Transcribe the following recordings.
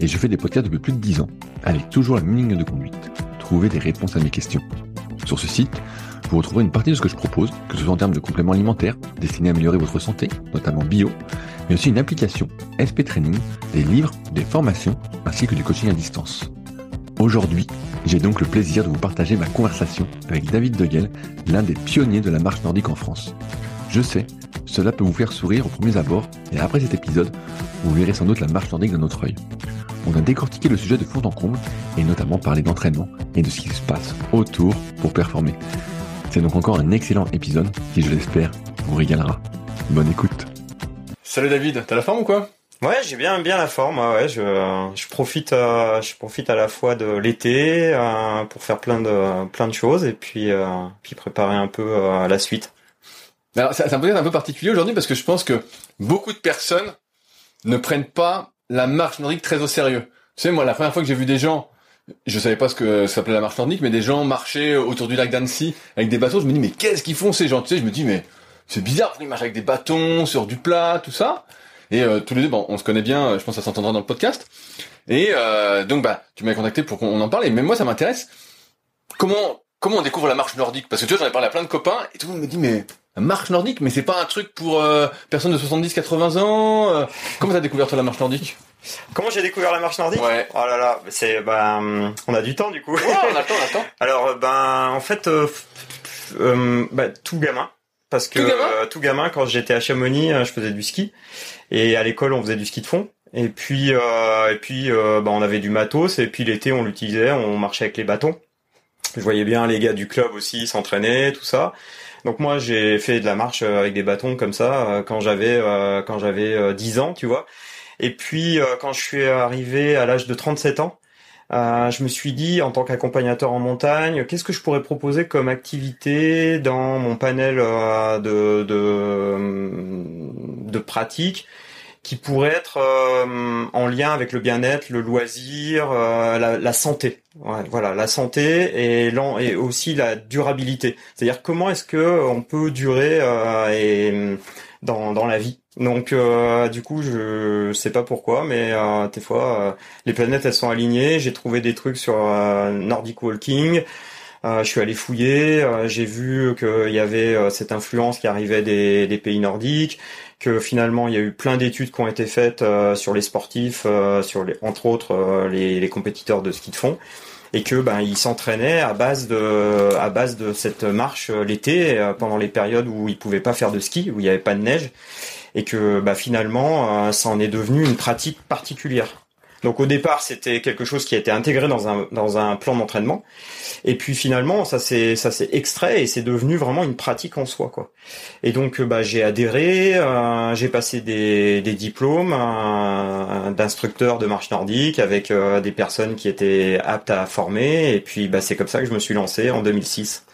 et je fais des podcasts depuis plus de 10 ans, avec toujours la même ligne de conduite, trouver des réponses à mes questions. Sur ce site, vous retrouverez une partie de ce que je propose, que ce soit en termes de compléments alimentaires, destinés à améliorer votre santé, notamment bio, mais aussi une application, SP Training, des livres, des formations, ainsi que du coaching à distance. Aujourd'hui, j'ai donc le plaisir de vous partager ma conversation avec David Deguel, l'un des pionniers de la marche nordique en France. Je sais, cela peut vous faire sourire au premier abord, et après cet épisode, vous verrez sans doute la marche nordique d'un autre œil. On a décortiqué le sujet de fond en comble, et notamment parlé d'entraînement et de ce qui se passe autour pour performer. C'est donc encore un excellent épisode qui, je l'espère, vous régalera. Bonne écoute. Salut David, t'as la forme ou quoi? Ouais, j'ai bien bien la forme. Ouais, je, je profite euh, je profite à la fois de l'été euh, pour faire plein de plein de choses et puis euh, puis préparer un peu la suite. Alors, c'est un podcast un peu particulier aujourd'hui parce que je pense que beaucoup de personnes ne prennent pas la marche nordique très au sérieux. Tu sais, moi, la première fois que j'ai vu des gens, je savais pas ce que ça s'appelait la marche nordique, mais des gens marchaient autour du lac d'Annecy avec des bateaux, je me dis, mais qu'est-ce qu'ils font ces gens? Tu sais, je me dis, mais c'est bizarre, ils marchent avec des bâtons, sur du plat, tout ça. Et euh, tous les deux, bon, on se connaît bien, je pense que ça s'entendra dans le podcast. Et euh, donc, bah, tu m'as contacté pour qu'on en parle, et même moi, ça m'intéresse. Comment comment on découvre la marche nordique? Parce que tu vois, j'en ai parlé à plein de copains, et tout le monde me dit, mais marche nordique, mais c'est pas un truc pour euh, personnes de 70-80 ans. Euh. comment t'as découvert toi la marche nordique? Comment j'ai découvert la marche nordique? Ouais. Oh là là, c'est ben on a du temps du coup. Ouais, on attend, on attend. Alors ben en fait euh, bah, tout gamin parce que tout gamin, tout gamin quand j'étais à Chamonix, je faisais du ski et à l'école on faisait du ski de fond. Et puis et puis ben, on avait du matos et puis l'été on l'utilisait, on marchait avec les bâtons. Je voyais bien les gars du club aussi s'entraîner, tout ça. Donc moi j'ai fait de la marche euh, avec des bâtons comme ça euh, quand j'avais euh, quand j'avais 10 ans, tu vois. Et puis quand je suis arrivé à l'âge de 37 ans, je me suis dit en tant qu'accompagnateur en montagne, qu'est-ce que je pourrais proposer comme activité dans mon panel de de, de pratiques qui pourrait être euh, en lien avec le bien-être, le loisir, euh, la, la, santé. voilà, la santé et, et aussi la durabilité. C'est-à-dire comment est-ce que on peut durer euh, et dans, dans la vie. Donc du coup, je sais pas pourquoi, mais des fois les planètes elles sont alignées. J'ai trouvé des trucs sur Nordic Walking. je suis allé fouiller, j'ai vu qu'il y avait cette influence qui arrivait des, des pays nordiques que finalement il y a eu plein d'études qui ont été faites euh, sur les sportifs, euh, sur entre autres euh, les, les, compétiteurs de ski de fond, et que ben ils s'entraînaient à base de à base de cette marche l'été pendant les périodes où ils pouvaient pas faire de ski, où il n'y avait pas de neige, et que ben, finalement ça en est devenu une pratique particulière. Donc au départ, c'était quelque chose qui a été intégré dans un dans un plan d'entraînement, et puis finalement, ça s'est ça s'est extrait et c'est devenu vraiment une pratique en soi, quoi. Et donc bah j'ai adhéré, euh, j'ai passé des diplômes euh, d'instructeur de marche nordique avec euh, des personnes qui étaient aptes à former, et puis bah c'est comme ça que je me suis lancé en 2006.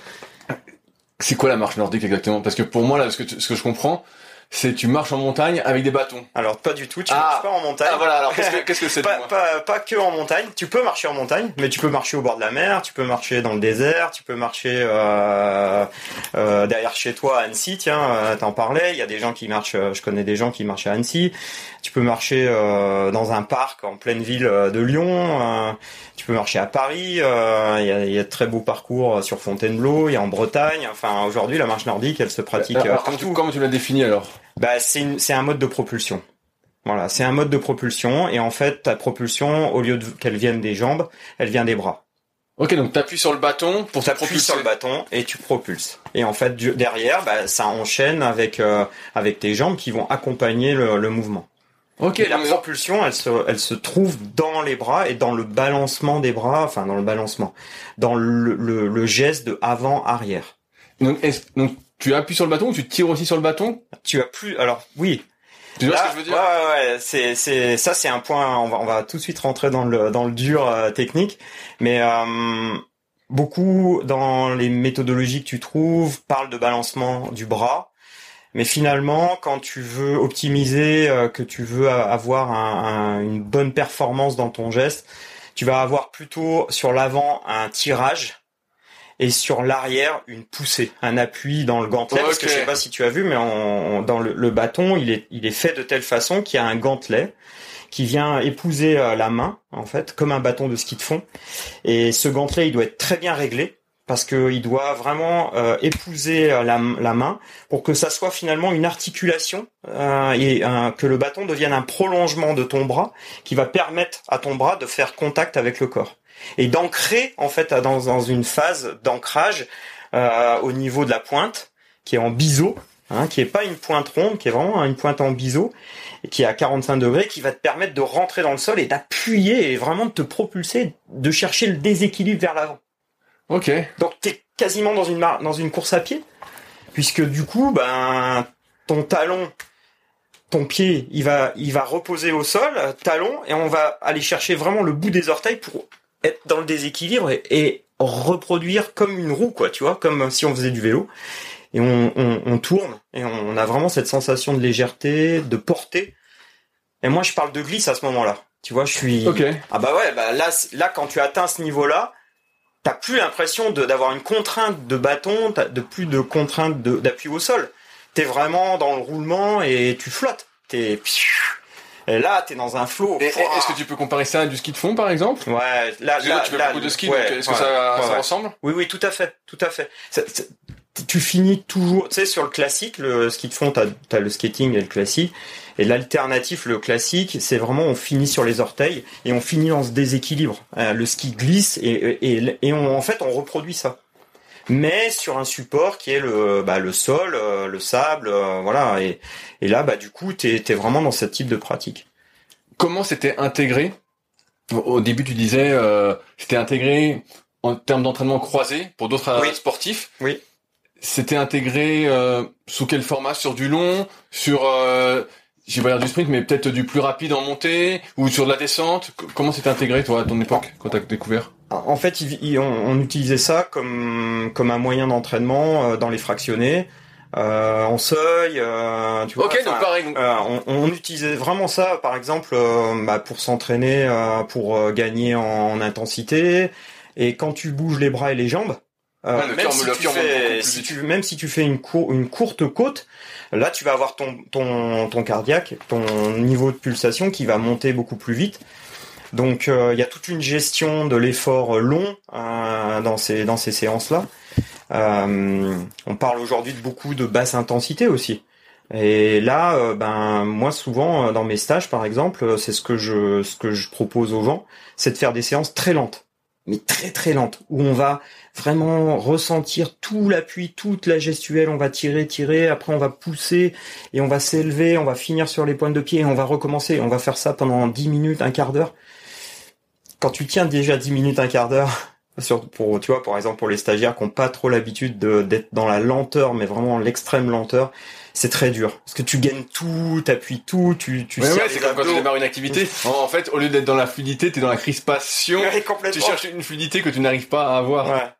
C'est quoi la marche nordique exactement? Parce que pour moi là, ce que je comprends, c'est tu marches en montagne avec des bâtons. Alors pas du tout, tu ah. marches pas en montagne. Ah voilà, alors qu'est-ce que c'est pas, pas, pas, que en montagne, tu peux marcher en montagne, mais tu peux marcher au bord de la mer, tu peux marcher dans le désert, tu peux marcher euh, euh, derrière chez toi à Annecy, tiens, euh, t'en parlais, il y a des gens qui marchent, je connais des gens qui marchent à Annecy, tu peux marcher dans un parc en pleine ville de Lyon, tu peux marcher à Paris, il y a, y, a, de très beaux parcours sur Fontainebleau, il y a en Bretagne, enfin aujourd'hui la marche nordique elle se pratique alors, partout. Comment tu l'as défini alors? Bah, c'est un mode de propulsion. Voilà, c'est un mode de propulsion et en fait ta propulsion au lieu qu'elle vienne des jambes, elle vient des bras. Ok, donc t'appuies sur le bâton pour t'appuies sur le bâton et tu propulses. Et en fait derrière, bah, ça enchaîne avec euh, avec tes jambes qui vont accompagner le, mouvement. Ok. la propulsion, elle se elle se trouve dans les bras et dans le balancement des bras, enfin dans le balancement, dans le le, geste de avant arrière. Donc, donc tu appuies sur le bâton ou tu tires aussi sur le bâton Tu as plus. Alors oui, Tu vois Là, ce que je veux dire ouais, ouais, ouais, c'est, c'est, ça, c'est un point. On va, on va tout de suite rentrer dans le, dans le dur euh, technique, mais euh, beaucoup dans les méthodologies que tu trouves parlent de balancement du bras, mais finalement, quand tu veux optimiser, euh, que tu veux avoir un- un- une bonne performance dans ton geste, tu vas avoir plutôt sur l'avant un tirage. Et sur l'arrière, une poussée, un appui dans le gantelet. Parce que je sais pas si tu as vu, mais on- on- dans le, le bâton, il est, il est fait de telle façon qu'il y a un gantelet qui vient épouser euh, la main, en fait, comme un bâton de ski de fond. Et ce gantelet, il doit être très bien réglé parce qu'il doit vraiment euh, épouser euh, la, la main pour que ça soit finalement une articulation euh, et euh, que le bâton devienne un prolongement de ton bras qui va permettre à ton bras de faire contact avec le corps et d'ancrer en fait dans, dans une phase d'ancrage euh, au niveau de la pointe qui est en biseau, hein, qui est pas une pointe ronde, qui est vraiment une pointe en biseau et qui est à 45 degrés, qui va te permettre de rentrer dans le sol et d'appuyer et vraiment de te propulser, de chercher le déséquilibre vers l'avant. Ok. Donc t'es quasiment dans une dans une course à pied, puisque du coup, ben ton talon, ton pied, il va il va reposer au sol, talon, et on va aller chercher vraiment le bout des orteils pour être dans le déséquilibre et, et reproduire comme une roue, quoi, tu vois, comme si on faisait du vélo. Et on, on, on tourne et on a vraiment cette sensation de légèreté, de portée. Et moi, je parle de glisse à ce moment-là. Tu vois, je suis. Ok. Ah bah ouais, bah là, là quand tu atteins ce niveau-là, t'as plus l'impression d'avoir une contrainte de bâton, de plus de contrainte d'appui au sol. T'es vraiment dans le roulement et tu flottes. T'es et là t'es dans un flot. Est-ce que tu peux comparer ça à du ski de fond, par exemple Ouais, là, là, toi, tu fais là, beaucoup de ski, ouais, est-ce que ça, ouais, ça ouais. ressemble Oui, oui, tout à fait, tout à fait. Ça- ça- tu finis toujours, tu sais, sur le classique, le ski de fond, t'as as le skating et le classique, et l'alternatif, le classique, c'est vraiment on finit sur les orteils et on finit dans ce déséquilibre. Euh, le ski glisse et, et, et on, en fait on reproduit ça, mais sur un support qui est le, bah, le sol, euh, le sable, euh, voilà. Et, et là, bah du coup, t'es es vraiment dans ce type de pratique. Comment c'était intégré? Au- début, tu disais, euh, c'était intégré en termes d'entraînement croisé pour d'autres euh, Oui. sportifs. Oui. C'était intégré euh, sous quel format? Sur du long? Sur, euh, j'ai pas dire du sprint, mais peut-être du plus rapide en montée Ou sur de la descente Comment c'était intégré, toi, à ton époque, quand t'as découvert? En fait, il- il- on, on utilisait ça comme comme un moyen d'entraînement euh, dans les fractionnés, euh, en seuil. euh, tu vois, Ok, donc pareil. on, on utilisait vraiment ça, par exemple, bah, pour s'entraîner, euh, pour gagner en, en intensité. Et quand tu bouges les bras et les jambes, euh, le même, cœur- si le tu fais, plus si vite. tu, même si tu fais une, cour- une courte côte, là tu vas avoir ton, ton, ton cardiaque, ton niveau de pulsation qui va monter beaucoup plus vite. Donc euh, il y a toute une gestion de l'effort long euh, dans ces dans ces séances là. on parle aujourd'hui de beaucoup de basse intensité aussi. Et là, euh, ben moi souvent euh, dans mes stages par exemple, euh, c'est ce que je ce que je propose aux gens, c'est de faire des séances très lentes, mais très très lentes, où on va vraiment ressentir tout l'appui, toute la gestuelle, on va tirer, tirer, après on va pousser et on va s'élever, on va finir sur les pointes de pied et on va recommencer. On va faire ça pendant 10 minutes, un quart d'heure. Quand tu tiens déjà 10 minutes, un quart d'heure, pour, tu vois, par exemple pour les stagiaires qui n'ont pas trop l'habitude de- d'être dans la lenteur, mais vraiment l'extrême lenteur, c'est très dur. Parce que tu gagnes tout, t'appuies tout, tu, tu Ouais, ouais, c'est comme quand tu démarres une activité. En, fait, au lieu d'être dans la fluidité, t'es dans la crispation. Ouais, Tu cherches une fluidité que tu n'arrives pas à avoir. Ouais.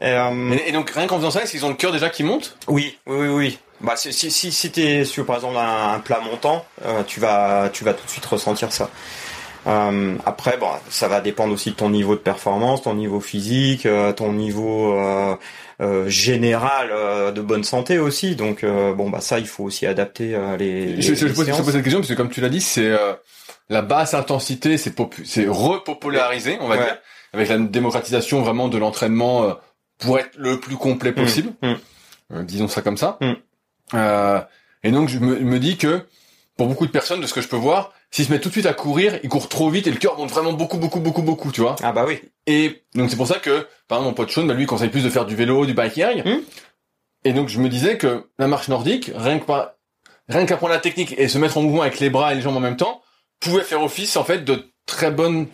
Et, euh, Et, et donc, rien qu'en faisant ça, est-ce qu'ils ont le cœur déjà qui monte? Oui, oui, oui, oui. Bah, si, si, si, si t'es sur, par exemple, un, un plat montant, euh, tu vas, tu vas tout de suite ressentir ça. Euh, après, bon, ça va dépendre aussi de ton niveau de performance, ton niveau physique, euh, ton niveau euh, euh, général euh, de bonne santé aussi. Donc, euh, bon, bah ça, il faut aussi adapter euh, les. je, les- je, pose, je séances. pose cette question parce que, comme tu l'as dit, c'est euh, la basse intensité, c'est c'est repopularisé, on va Ouais. dire, avec la démocratisation vraiment de l'entraînement pour être le plus complet possible. Mm, mm. Euh, disons ça comme ça. Mm. Euh, et donc, je me, me dis que pour beaucoup de personnes, de ce que je peux voir, s'ils se mettent tout de suite à courir, ils courent trop vite et le cœur monte vraiment beaucoup, beaucoup, beaucoup, beaucoup, tu vois. Ah bah oui. Et donc c'est pour ça que, par exemple, mon pote Sean, bah, lui, il conseille plus de faire du vélo, du biking. Hmm. Et donc je me disais que la marche nordique, rien que par, rien qu'apprendre la technique et se mettre en mouvement avec les bras et les jambes en même temps, pouvait faire office en fait de très bon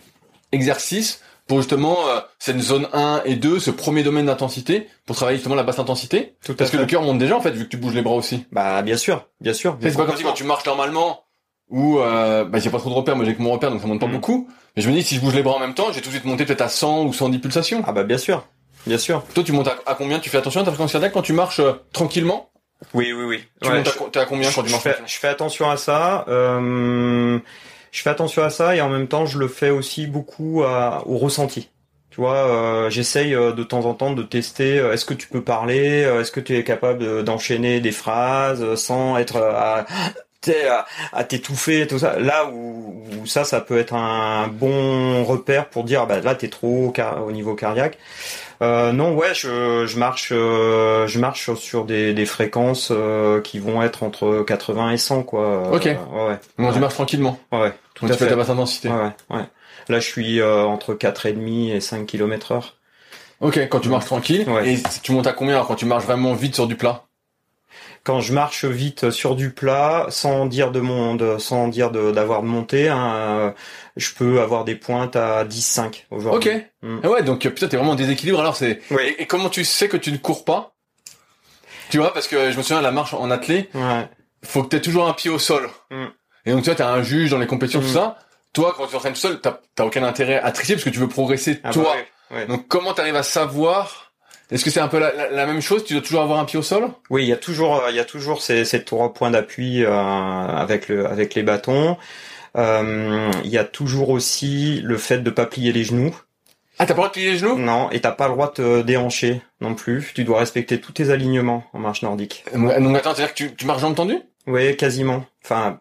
exercice pour justement euh, cette zone 1 et 2, ce premier domaine d'intensité, pour travailler justement la basse intensité Tout à Parce que fait. le cœur monte déjà en fait, vu que tu bouges les bras aussi. Bah bien sûr, bien sûr. C'est pas comme si quand tu marches normalement, où euh, bah, j'ai pas trop de repères, moi j'ai que mon repère donc ça monte pas Mm. beaucoup. Mais je me dis si je bouge les bras en même temps, j'ai tout de suite monté peut-être à 100 ou 110 pulsations. Ah bah bien sûr, bien sûr. Toi tu montes à, à combien? Tu fais attention à ta fréquence cardiaque quand tu marches euh, tranquillement? Oui, oui, oui. Tu Ouais, montes à, je- à combien quand tu je, marches fais, tranquillement? je fais attention à ça. Euh, je fais attention à ça et en même temps, je le fais aussi beaucoup à- au ressenti. Tu vois, euh, j'essaye euh, de temps en temps de tester. euh, Est-ce que tu peux parler Est-ce que tu es capable de- d'enchaîner des phrases sans être à, à, à t'étouffer, tout ça. Là où, où ça, ça peut être un bon repère pour dire, bah là, t'es trop au, niveau cardiaque. Euh, non, ouais, je, je marche, euh, je marche sur des, des fréquences euh, qui vont être entre 80 et 100, quoi. Ok. Euh, ouais, ouais, tu Ouais. marches tranquillement. ouais, tout Donc à tu fait. ta basse intensité. Ouais, ouais. Là, je suis euh, entre 4,5 et 5 km heure. Ok, quand tu marches tranquille. Ouais. Et tu montes à combien alors quand tu marches vraiment vite sur du plat? Quand je marche vite sur du plat, sans dire de monde, sans dire de- d'avoir monté, hein, euh, je peux avoir des pointes à 10,5 aujourd'hui. Ok. Mm. Ah ouais, donc euh, putain, t'es vraiment en déséquilibre. Alors c'est. Oui. Et, et comment tu sais que tu ne cours pas? Tu vois, parce que je me souviens la marche en athlée, Ouais. faut que t'aies toujours un pied au sol. Mm. Et donc tu vois, t'as un juge dans les compétitions, tout Mm. ça. Toi, quand tu t'entraînes tout seul, t'as t'as aucun intérêt à tricher parce que tu veux progresser Ah toi. bah ouais, ouais. Donc comment t'arrives à savoir Est-ce que c'est un peu la, la- la même chose? Tu dois toujours avoir un pied au sol? Oui, il y a toujours, euh, il y a toujours ces, ces trois points d'appui euh, avec le, avec les bâtons. Euh, Il y a toujours aussi le fait de pas plier les genoux. Ah, t'as pas le droit de plier les genoux? Non, et t'as pas le droit de te déhancher non plus. Tu dois respecter tous tes alignements en marche nordique. Donc attends, c'est-à-dire que tu, tu marches jambes tendues Oui, quasiment. Enfin,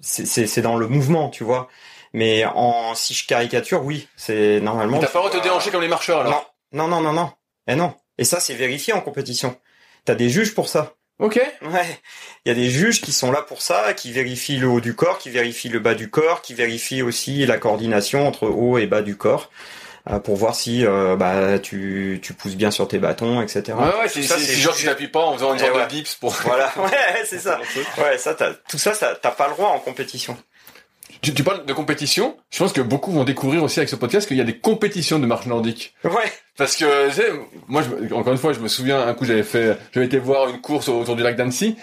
c'est dans le mouvement, tu vois. Mais en si je caricature, oui, c'est normalement. T'as pas le droit de te déhancher comme les marcheurs alors? Non, non, non, non, non. Eh non. Et ça, c'est vérifié en compétition. T'as des juges pour ça. Ok. Ouais. Il y a des juges qui sont là pour ça, qui vérifient le haut du corps, qui vérifient le bas du corps, qui vérifient aussi la coordination entre haut et bas du corps, euh, pour voir si euh, bah tu, tu pousses bien sur tes bâtons, etc. Ouais, ouais, c'est genre tu t'appuies pas en faisant une Eh sorte ouais. de dips pour... Voilà, ouais, c'est ça. Ouais, ça, t'as, tout ça, ça, t'as pas le droit en compétition. Tu, tu parles de compétition. Je pense que beaucoup vont découvrir aussi avec ce podcast qu'il y a des compétitions de marche nordique. Ouais. Parce que, tu sais, moi, je, encore une fois, je me souviens, un coup, j'avais fait, j'avais été voir une course autour du lac d'Annecy.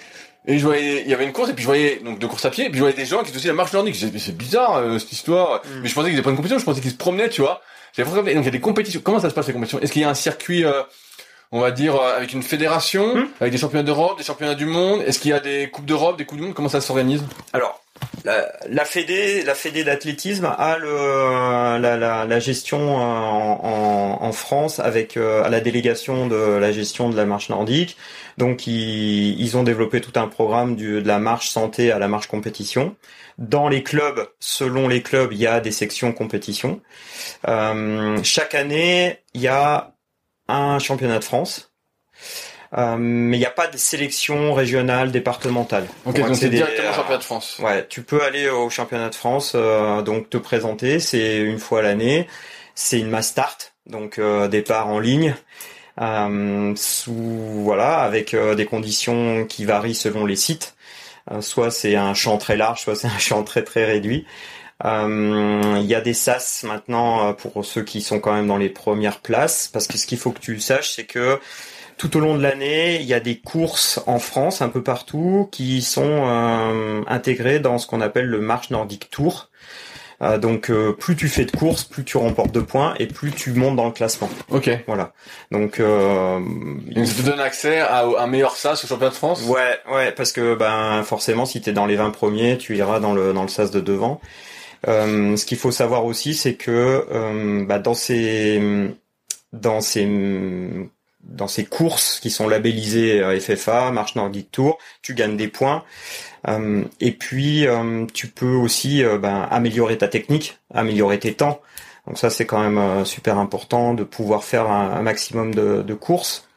Et je voyais, il y avait une course, et puis je voyais, donc, de course à pied, et puis je voyais des gens qui faisaient aussi la marche nordique. C'est bizarre, euh, cette histoire. Mm. Mais je pensais qu'ils étaient pas une compétition, je pensais qu'ils se promenaient, tu vois. Donc, il y a des compétitions. Comment ça se passe, les compétitions? Est-ce qu'il y a un circuit, euh, on va dire, euh, avec une fédération, Mm. avec des championnats d'Europe, des championnats du monde? Est-ce qu'il y a des coupes d'Europe, des coupes du monde? Comment ça s'organise? Alors, la, Fédé, la Fédé d'athlétisme a le, la, gestion euh, en, France avec euh, à la délégation de la gestion de la marche nordique. Donc, ils, ont développé tout un programme de la marche santé à la marche compétition. Dans les clubs, selon les clubs, il y a des sections compétition. Euh, chaque année, il y a un championnat de France. Euh, mais il n'y a pas de sélection régionale, départementale. Ok, donc c'est directement à- championnat de France. Ouais, tu peux aller au championnat de France, euh, donc te présenter, c'est une fois l'année, c'est une mass start, donc euh, départ en ligne, euh, sous voilà, avec euh, des conditions qui varient selon les sites. Euh, soit c'est un champ très large, soit c'est un champ très très réduit. Euh, Il y a des SAS maintenant pour ceux qui sont quand même dans les premières places, parce que ce qu'il faut que tu saches, c'est que tout au long de l'année, il y a des courses en France, un peu partout, qui sont euh, intégrées dans ce qu'on appelle le Marche Nordic Tour. Euh, donc euh, plus tu fais de courses, plus tu remportes de points et plus tu montes dans le classement. Ok. Voilà. Donc euh, Donc ça te donne accès à un meilleur SAS au championnat de France? Ouais, ouais, parce que ben forcément, si t'es dans les 20 premiers, tu iras dans le dans le sas de devant. Euh, ce qu'il faut savoir aussi, c'est que euh, bah, dans ces dans ces dans ces courses qui sont labellisées euh, FFA, Marche Nordic Tour, tu gagnes des points. Euh, et puis euh, tu peux aussi euh, ben, améliorer ta technique, améliorer tes temps. Donc ça c'est quand même super important de pouvoir faire un, un maximum de, de courses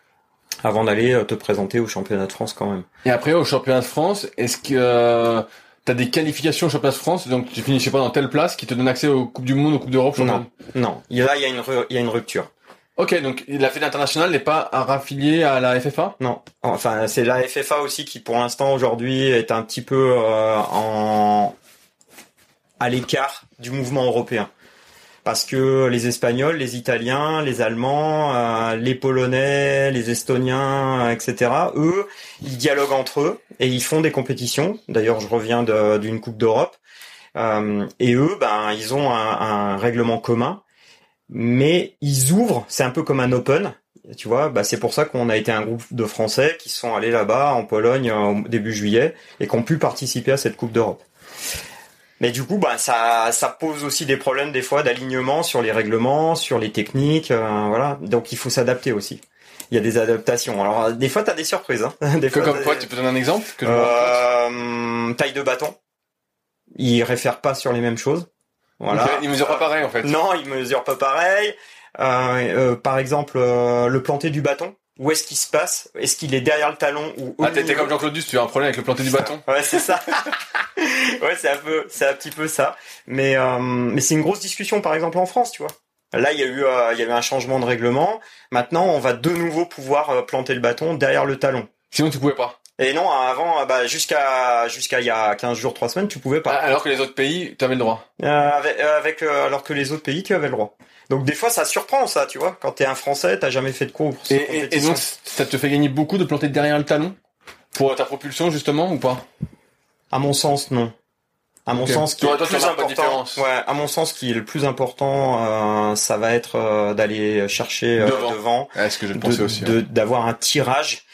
avant d'aller te présenter au championnat de France quand même. Et après, au championnat de France, est-ce que t'as des qualifications au championnat de France, donc tu finis, je sais pas, dans telle place, qui te donne accès aux Coupes du Monde, aux Coupes d'Europe Non, non. Là il y a une ru- il y a une rupture. Ok, donc la Fédération internationale n'est pas raffiliée à la FFA Non, enfin c'est la FFA aussi qui pour l'instant aujourd'hui est un petit peu euh, en à l'écart du mouvement européen. parce que les Espagnols, les Italiens, les Allemands, euh, les Polonais, les Estoniens, euh, etc. Eux, ils dialoguent entre eux et ils font des compétitions. D'ailleurs, je reviens d'une Coupe d'Europe. Euh, et eux, ben, ils ont un, un, règlement commun, mais ils ouvrent. C'est un peu comme un Open. Tu vois, bah c'est pour ça qu'on a été un groupe de Français qui sont allés là-bas en Pologne au début juillet et qui ont pu participer à cette Coupe d'Europe. Mais du coup, bah, ça, ça pose aussi des problèmes des fois d'alignement sur les règlements, sur les techniques, euh, voilà. Donc il faut s'adapter aussi. Il y a des adaptations. Alors des fois, t'as des surprises. Hein. Des fois, comme quoi, tu peux donner un exemple que euh, Taille de bâton. Ils réfèrent pas sur les mêmes choses. Voilà. Okay. Ils mesurent pas pareil en fait. Non, ils mesurent pas pareil. Euh, euh, par exemple, euh, le planter du bâton où est-ce qu'il se passe? Est-ce qu'il est derrière le talon ou Ah, t'es comme Jean-Claude Duss, tu as un problème avec le planter du bâton Ouais, c'est ça. ouais, c'est un peu, c'est un petit peu ça. Mais euh, mais c'est une grosse discussion, par exemple en France, tu vois. Là, il y a eu euh, il y a eu un changement de règlement. Maintenant, on va de nouveau pouvoir planter le bâton derrière le talon. Sinon, tu pouvais pas. Et non, avant, bah, jusqu'à jusqu'à il y a 15 jours, 3 semaines, tu pouvais pas. Ah, alors que les autres pays, tu avais le droit. avec, avec alors que les autres pays, tu avais le droit. Donc des fois ça surprend ça, tu vois. Quand t'es un Français, t'as jamais fait de cours. Et, et, donc ça te fait gagner beaucoup de planter derrière le talon pour ta propulsion justement ou pas? À mon sens, non. À mon sens, qui est le plus important, ouais, à mon sens, qui est le plus important, euh, ça va être euh, d'aller chercher euh, devant, ce que je pensais aussi, hein. d'avoir un tirage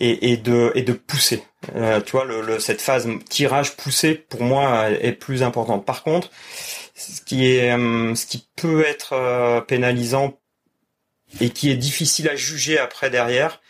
et, de pousser. Euh, tu vois, cette phase tirage poussé pour moi est plus importante. Par contre, ce qui est euh, ce qui peut être euh, pénalisant et qui est difficile à juger après derrière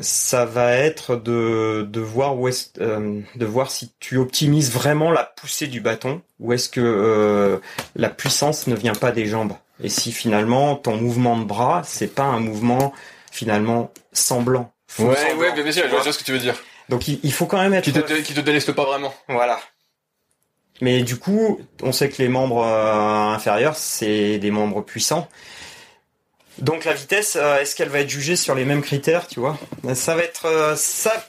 ça va être de, de voir où est de voir si tu optimises vraiment la poussée du bâton ou est-ce que la puissance ne vient pas des jambes et si finalement ton mouvement de bras c'est pas un mouvement finalement semblant ouais ouais bien sûr je vois ce que tu veux dire donc il, faut quand même être qui te, qui te déleste pas vraiment voilà mais du coup, on sait que les membres euh, inférieurs, c'est des membres puissants. Donc la vitesse, euh, est-ce qu'elle va être jugée sur les mêmes critères, tu vois? Ça va être euh, ça.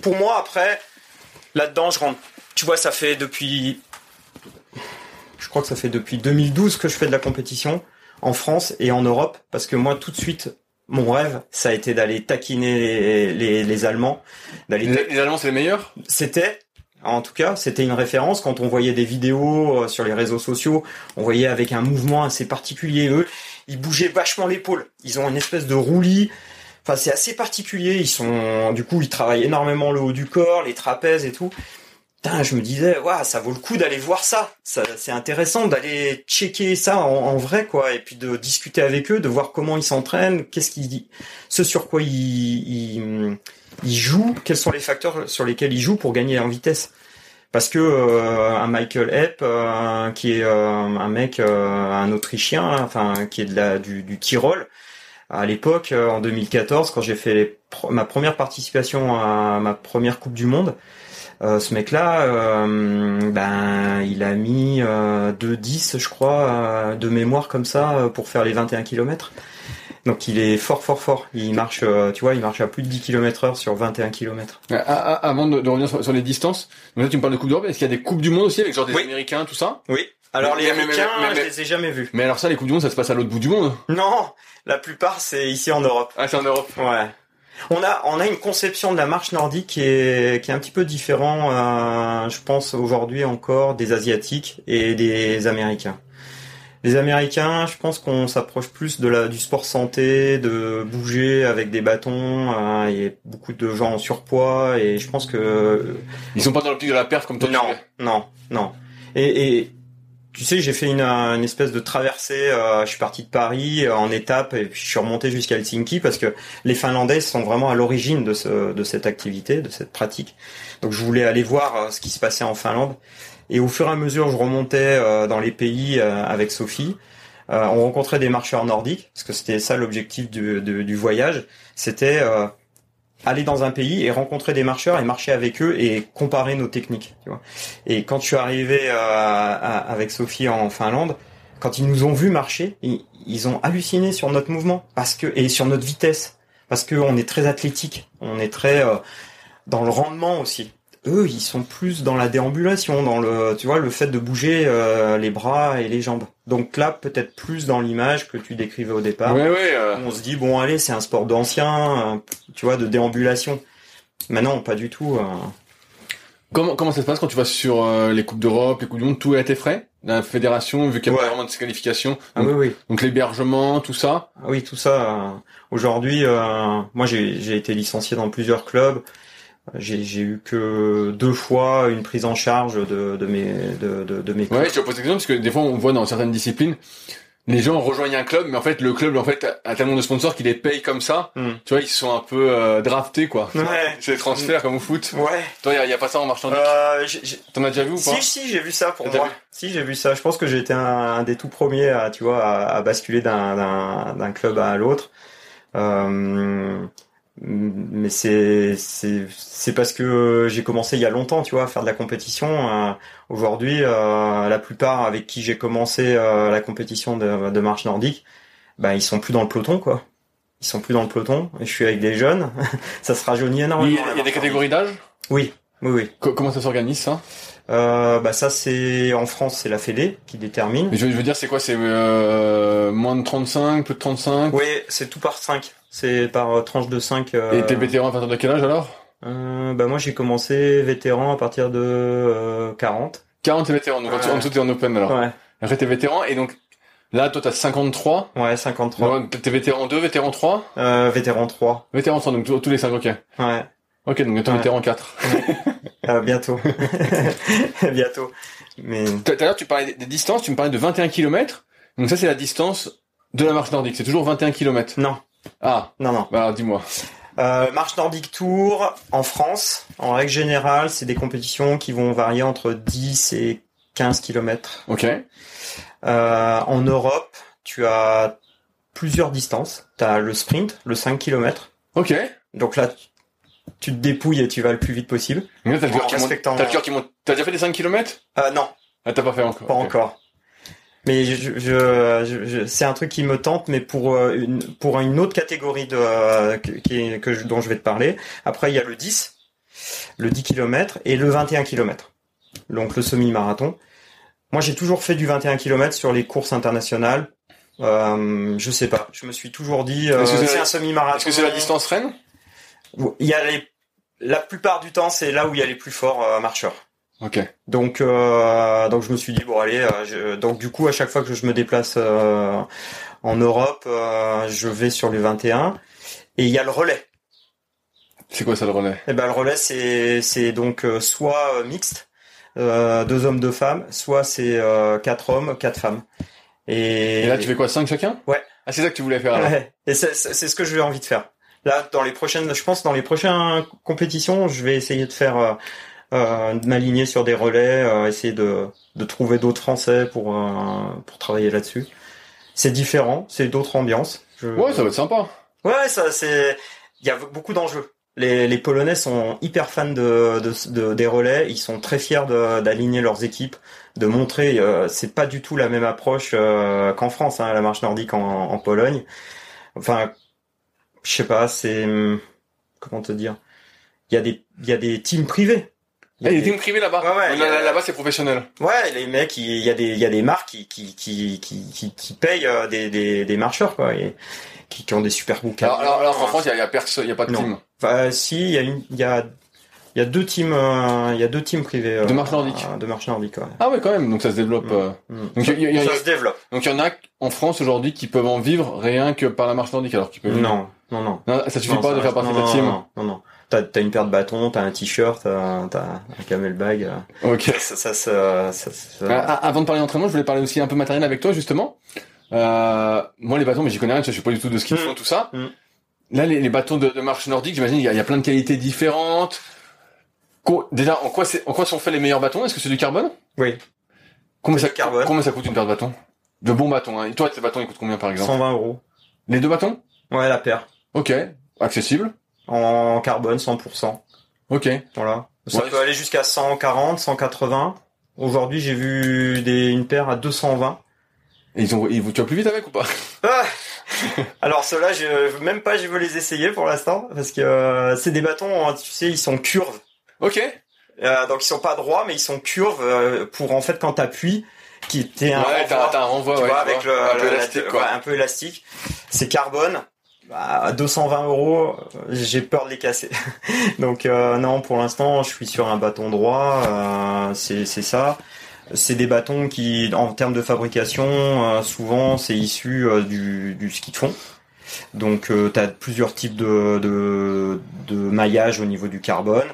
Pour moi, après, là-dedans, je rentre. Tu vois, ça fait depuis, je crois que ça fait depuis 2012 que je fais de la compétition en France et en Europe, parce que moi, tout de suite, mon rêve, ça a été d'aller taquiner les, les, Allemands. les, les Allemands, c'est les meilleurs? C'était en tout cas, c'était une référence quand on voyait des vidéos euh, sur les réseaux sociaux. On voyait avec un mouvement assez particulier. Eux, ils bougeaient vachement l'épaule. Ils ont une espèce de roulis. Enfin, c'est assez particulier. Ils sont, du coup, ils travaillent énormément le haut du corps, les trapèzes et tout. Putain, je me disais, waouh, ça vaut le coup d'aller voir ça. ça c'est intéressant d'aller checker ça en, vrai, quoi, et puis de discuter avec eux, de voir comment ils s'entraînent, qu'est-ce qu'ils, ce sur quoi ils, ils il joue, quels sont les facteurs sur lesquels il joue pour gagner en vitesse parce que euh, un Michael Epp euh, qui est euh, un mec un autrichien enfin qui est de la du, du Tyrol à l'époque en 2014 quand j'ai fait ma première participation à ma première coupe du monde ce mec là ben il a mis 2-10 je crois de mémoire comme ça pour faire les 21 km donc il est fort, fort, fort. Il marche, euh, tu vois, il marche à plus de 10 km heure sur 21 km. Ah, ah, avant de, revenir sur, les distances, donc tu me parles de Coupe d'Europe, est-ce qu'il y a des Coupes du Monde aussi avec genre des Américains, tout ça? Oui. Alors les Américains, je les ai jamais vus. Mais alors ça, les Coupes du Monde, ça se passe à l'autre bout du monde? Non, la plupart c'est ici en Europe. Ah, c'est en Europe Ouais. On a, on a une conception de la marche nordique qui est, qui est un petit peu différent, euh, je pense aujourd'hui encore, des Asiatiques et des Américains. Les Américains, je pense qu'on s'approche plus de la du sport santé, de bouger avec des bâtons. Hein, il y a beaucoup de gens en surpoids et je pense que ils sont pas dans l'optique de la perte comme toi. Non, non, non. Et, et tu sais, j'ai fait une, une, espèce de traversée. Euh, je suis parti de Paris euh, en étape et puis je suis remonté jusqu'à Helsinki parce que les Finlandais sont vraiment à l'origine de, ce, de cette activité, de cette pratique. Donc je voulais aller voir euh, ce qui se passait en Finlande. Et au fur et à mesure, je remontais euh, dans les pays euh, avec Sophie. On rencontrait des marcheurs nordiques, parce que c'était ça l'objectif du, du, voyage. C'était aller dans un pays et rencontrer des marcheurs et marcher avec eux et comparer nos techniques. Tu vois. Et quand je suis arrivé avec Sophie en Finlande, quand ils nous ont vu marcher, ils, ont halluciné sur notre mouvement parce que et sur notre vitesse, parce que on est très athlétique, on est très dans le rendement aussi eux, ils sont plus dans la déambulation, dans le, tu vois, le fait de bouger euh, les bras et les jambes. Donc là, peut-être plus dans l'image que tu décrivais au départ. Ouais, ouais. euh, On se dit bon, allez, c'est un sport d'ancien, euh, tu vois, de déambulation. Mais non, pas du tout. euh. Comment, comment ça se passe quand tu vas sur euh, les Coupes d'Europe, les Coupes du Monde, tout est à tes frais? La fédération, vu qu'il n'y a Ouais. pas vraiment de qualification. Ah Donc, oui, oui. donc l'hébergement, tout ça? Ah oui, tout ça. Aujourd'hui, euh, moi, j'ai été licencié dans plusieurs clubs. J'ai eu que deux fois une prise en charge de, de mes de, de, de mes Ouais, je te pose cette question parce que des fois on voit dans certaines disciplines, les gens rejoignent un club, mais en fait le club en fait a- tellement de sponsors qu'ils les payent comme ça. Hmm. Tu vois, ils sont un peu euh, draftés quoi. Ouais. C'est des transferts comme au foot. Ouais. Toi, il y, a- y a pas ça en marchand. Euh, T'en as déjà vu ou pas Si, si, j'ai vu ça pour moi. Si, j'ai vu ça. Je pense que j'ai été un, un des tout premiers à, tu vois, à, à basculer d'un club à l'autre. Euh, mais c'est, c'est, c'est parce que j'ai commencé il y a longtemps, tu vois, à faire de la compétition. Euh, aujourd'hui, euh, la plupart avec qui j'ai commencé euh, la compétition de, de marche nordique, bah, ils sont plus dans le peloton, quoi. Ils sont plus dans le peloton. Je suis avec des jeunes. ça se rajeunit énormément. il y a des catégories d'âge? Oui, oui, oui. Co- Comment ça s'organise ça? Euh, bah ça c'est en France c'est la Fédé qui détermine. Mais je, je veux dire, c'est quoi? C'est euh, moins de 35, plus de 35 Oui, c'est tout par 5. C'est par euh, tranche de 5. Euh, Et t'es vétéran à partir de quel âge alors? Euh, Bah moi j'ai commencé vétéran à partir de euh, 40. 40 t'es vétéran, donc Ouais. en dessous t'es en open alors. Ouais. Après t'es vétéran, et donc là toi t'as 53. Ouais, 53. Donc, T'es vétéran 2, vétéran 3 Euh, vétéran 3. Vétéran 3, donc tous les 5, ok. Ouais. Ok, donc toi Ouais. vétéran 4. Euh, bientôt. bientôt. Mais Tout à l'heure tu parlais des- des distances, tu me parlais de 21 km. Donc ça c'est la distance de la marche nordique, c'est toujours 21 km. non, Ah, non, non. bah alors dis-moi. Euh, marche nordique tour en France, en règle générale, c'est des compétitions qui vont varier entre 10 et 15 kilomètres. Ok. Euh, en Europe, tu as plusieurs distances. Tu as le sprint, le 5 km. Ok. Donc là, tu- te dépouilles et tu vas le plus vite possible. Donc là t'as le cœur qui monte. T'as le cœur qui monte. T'as déjà fait des 5 km Euh, non, Ah t'as pas fait encore. pas encore. Mais je, je, je- je- c'est un truc qui me tente, mais pour euh, une, pour une autre catégorie de, euh, qui que je- dont je vais te parler. Après, il y a le 10, le 10 km et le 21 km. Donc le semi-marathon. Moi, j'ai toujours fait du 21 km sur les courses internationales. Euh, je sais pas. Je me suis toujours dit, euh, Est-ce que c'est un semi-marathon. Est-ce que c'est la distance reine? Il y a les, la plupart du temps, c'est là où il y a les plus forts euh, marcheurs. Ok. Donc, euh, donc je me suis dit bon allez, euh, je- donc du coup à chaque fois que je me déplace euh, en Europe, euh, je vais sur les 21 et il y a le relais. C'est quoi ça le relais? Et ben le relais c'est c'est donc euh, soit euh, mixte, euh, deux hommes deux femmes, soit c'est euh, quatre hommes quatre femmes. Et, Et là tu fais quoi 5 chacun? Ouais. Ah c'est ça que tu voulais faire alors Ouais. Et c'est c'est ce que j'ai envie de faire. Là, dans les prochaines, je pense, dans les prochaines compétitions, je vais essayer de faire, m'aligner sur des relais, euh, essayer de, de trouver d'autres Français pour euh, pour travailler là-dessus. C'est différent, c'est d'autres ambiances. Je- Ouais, ça va être sympa. Ouais, ça, c'est, il y a beaucoup d'enjeux. Les, les Polonais sont hyper fans de, de, de- des relais. Ils sont très fiers d'aligner leurs équipes, de montrer. Euh, c'est pas du tout la même approche euh, qu'en France, hein, la marche nordique en, en Pologne. Enfin, je sais pas. C'est comment te dire? Il y a des, il y a des teams privés. Il y Eh, a des- teams privés là-bas. Ouais, ouais, a- Là-bas c'est professionnel. Ouais, les mecs, il y a des, il y a des marques qui, qui, qui, qui, qui, qui payent euh, des, des, des marcheurs, quoi, et qui, qui ont des super bouquins. Alors, alors, alors, en France il y a, il y a personne, il y a pas de Non. team. Enfin, si, il y a une, il y a, il y a deux teams, euh, il y a deux teams privés. euh, De marche nordique. euh, de marche nordique, ouais. Ah ouais quand même, donc ça se développe. Mm. euh. Mm. Donc il y, a- il y a- Ça se développe. donc il y en a en France aujourd'hui qui peuvent en vivre rien que par la marche nordique alors qu'ils peuvent. Non, non, non. Non, ça suffit Non, pas ça de faire partie de la team. Non, non, non. T'as, une paire de bâtons, t'as un t-shirt, t'as, t'as un camelbag. euh, Ok. Ça, ça, ça, ça, ça- Ah, ah, avant de parler d'entraînement, je voulais parler aussi un peu matériel avec toi justement. Euh, moi les bâtons, mais j'y connais rien, sais, je suis pas du tout de ski de Mm. fond, tout ça. Mm. Là les, les bâtons de, de marche nordique, j'imagine il y, a- il y a plein de qualités différentes. Déjà, en quoi, en quoi sont faits les meilleurs bâtons? Est-ce que c'est du carbone? Oui. Combien ça, du carbone. combien ça coûte une paire de bâtons? De bons bâtons. Hein. Et toi, tes bâtons, ils coûtent combien par exemple? 120 euros. Les deux bâtons? Ouais, la paire. Ok, accessible. En carbone, 100%. Ok. Voilà. Ça Ouais, peut aller jusqu'à 140, 180. Aujourd'hui, j'ai vu des, une paire à 220. Et ils ont, ils, tu vas plus vite avec ou pas? Ah Alors ceux-là, je même pas, je veux les essayer pour l'instant parce que euh, c'est des bâtons, hein, tu sais, ils sont curves. Ok. Euh, donc ils sont pas droits, mais ils sont curves euh, pour en fait quand t'appuies, qui était un ouais, renvoi, t'as un renvoi, tu ouais, vois, avec vois, le, un peu la- élastique, la- quoi. ouais, un peu élastique. C'est carbone. Bah, à 220 euros, euh, j'ai peur de les casser. Donc euh, non, pour l'instant, je suis sur un bâton droit. euh, c'est ça. C'est des bâtons qui, en termes de fabrication, euh, souvent c'est issu euh, du, du ski de fond. Donc tu as plusieurs types de, de, de maillage au niveau du carbone.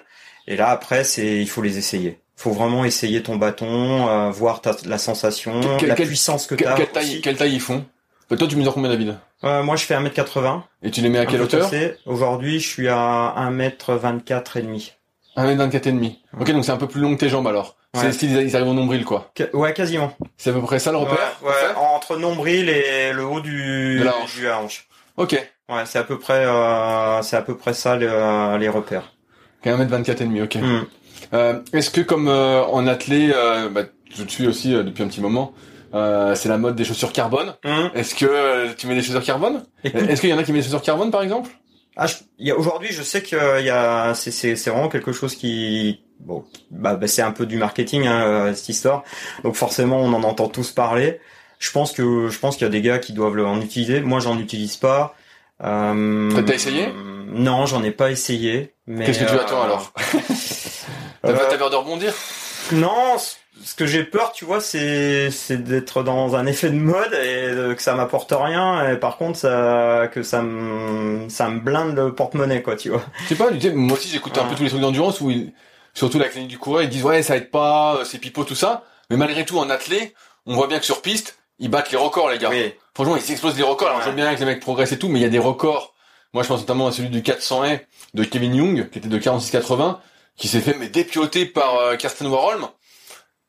Et là après, c'est il faut les essayer. faut vraiment essayer ton bâton, euh, voir ta, la sensation, la quel- puissance que tu as. quelle taille, quelle taille ils font? Bah, Toi, tu mesures combien, David? Moi, je fais 1m80. Et tu les mets à quelle hauteur. Aujourd'hui, je suis à 1m24 et demi. 1m24 et demi. Ok, donc c'est un peu plus long que tes jambes alors. C'est Ouais. le style, ils arrivent au nombril, quoi. Qua- Ouais, quasiment. C'est à peu près ça le repère Ouais, ouais, entre nombril et le haut du, De la hanche. du hanche. Ok. Ouais, c'est à peu près, euh, c'est à peu près ça les, euh, les repères. Ok, 1m24 et demi, ok. Hmm. Euh, Est-ce que comme euh, en athlé, euh, bah, je te suis aussi euh, depuis un petit moment, euh, c'est la mode des chaussures carbone. Hmm. Est-ce que euh, tu mets des chaussures carbone? Est-ce qu'il y en a qui mettent des chaussures carbone par exemple? Ah, je- il y a aujourd'hui, je sais que y a, c'est, c'est, c'est vraiment quelque chose qui, bon, bah, bah, c'est un peu du marketing hein, euh, cette histoire. Donc forcément, on en entend tous parler. Je pense que, je pense qu'il y a des gars qui doivent en utiliser. Moi, j'en utilise pas. Euh, T'as- essayé? Non, j'en ai pas essayé. Mais Qu'est-ce que tu attends alors? T'as euh, peur de rebondir? Non, ce que j'ai peur, tu vois, c'est c'est d'être dans un effet de mode et de- que ça m'apporte rien. Et par contre, ça, que ça me ça me blinde le porte-monnaie, quoi, tu vois. Je sais pas, tu sais, moi aussi j'écoute un peu tous les trucs d'endurance où ils, surtout la clinique du coureur, ils disent ouais ça aide pas, euh, c'est pipeau tout ça. Mais malgré tout en athlé, on voit bien que sur piste, ils battent les records les gars. Oui. Franchement, ils explosent les records. Alors, Ouais. veux bien que les mecs progressent et tout, mais il y a des records. Moi, je pense notamment à celui du 400 haies de Kevin Young, qui était de 46,80, qui s'est fait mais dépioter par euh, Karsten Warholm.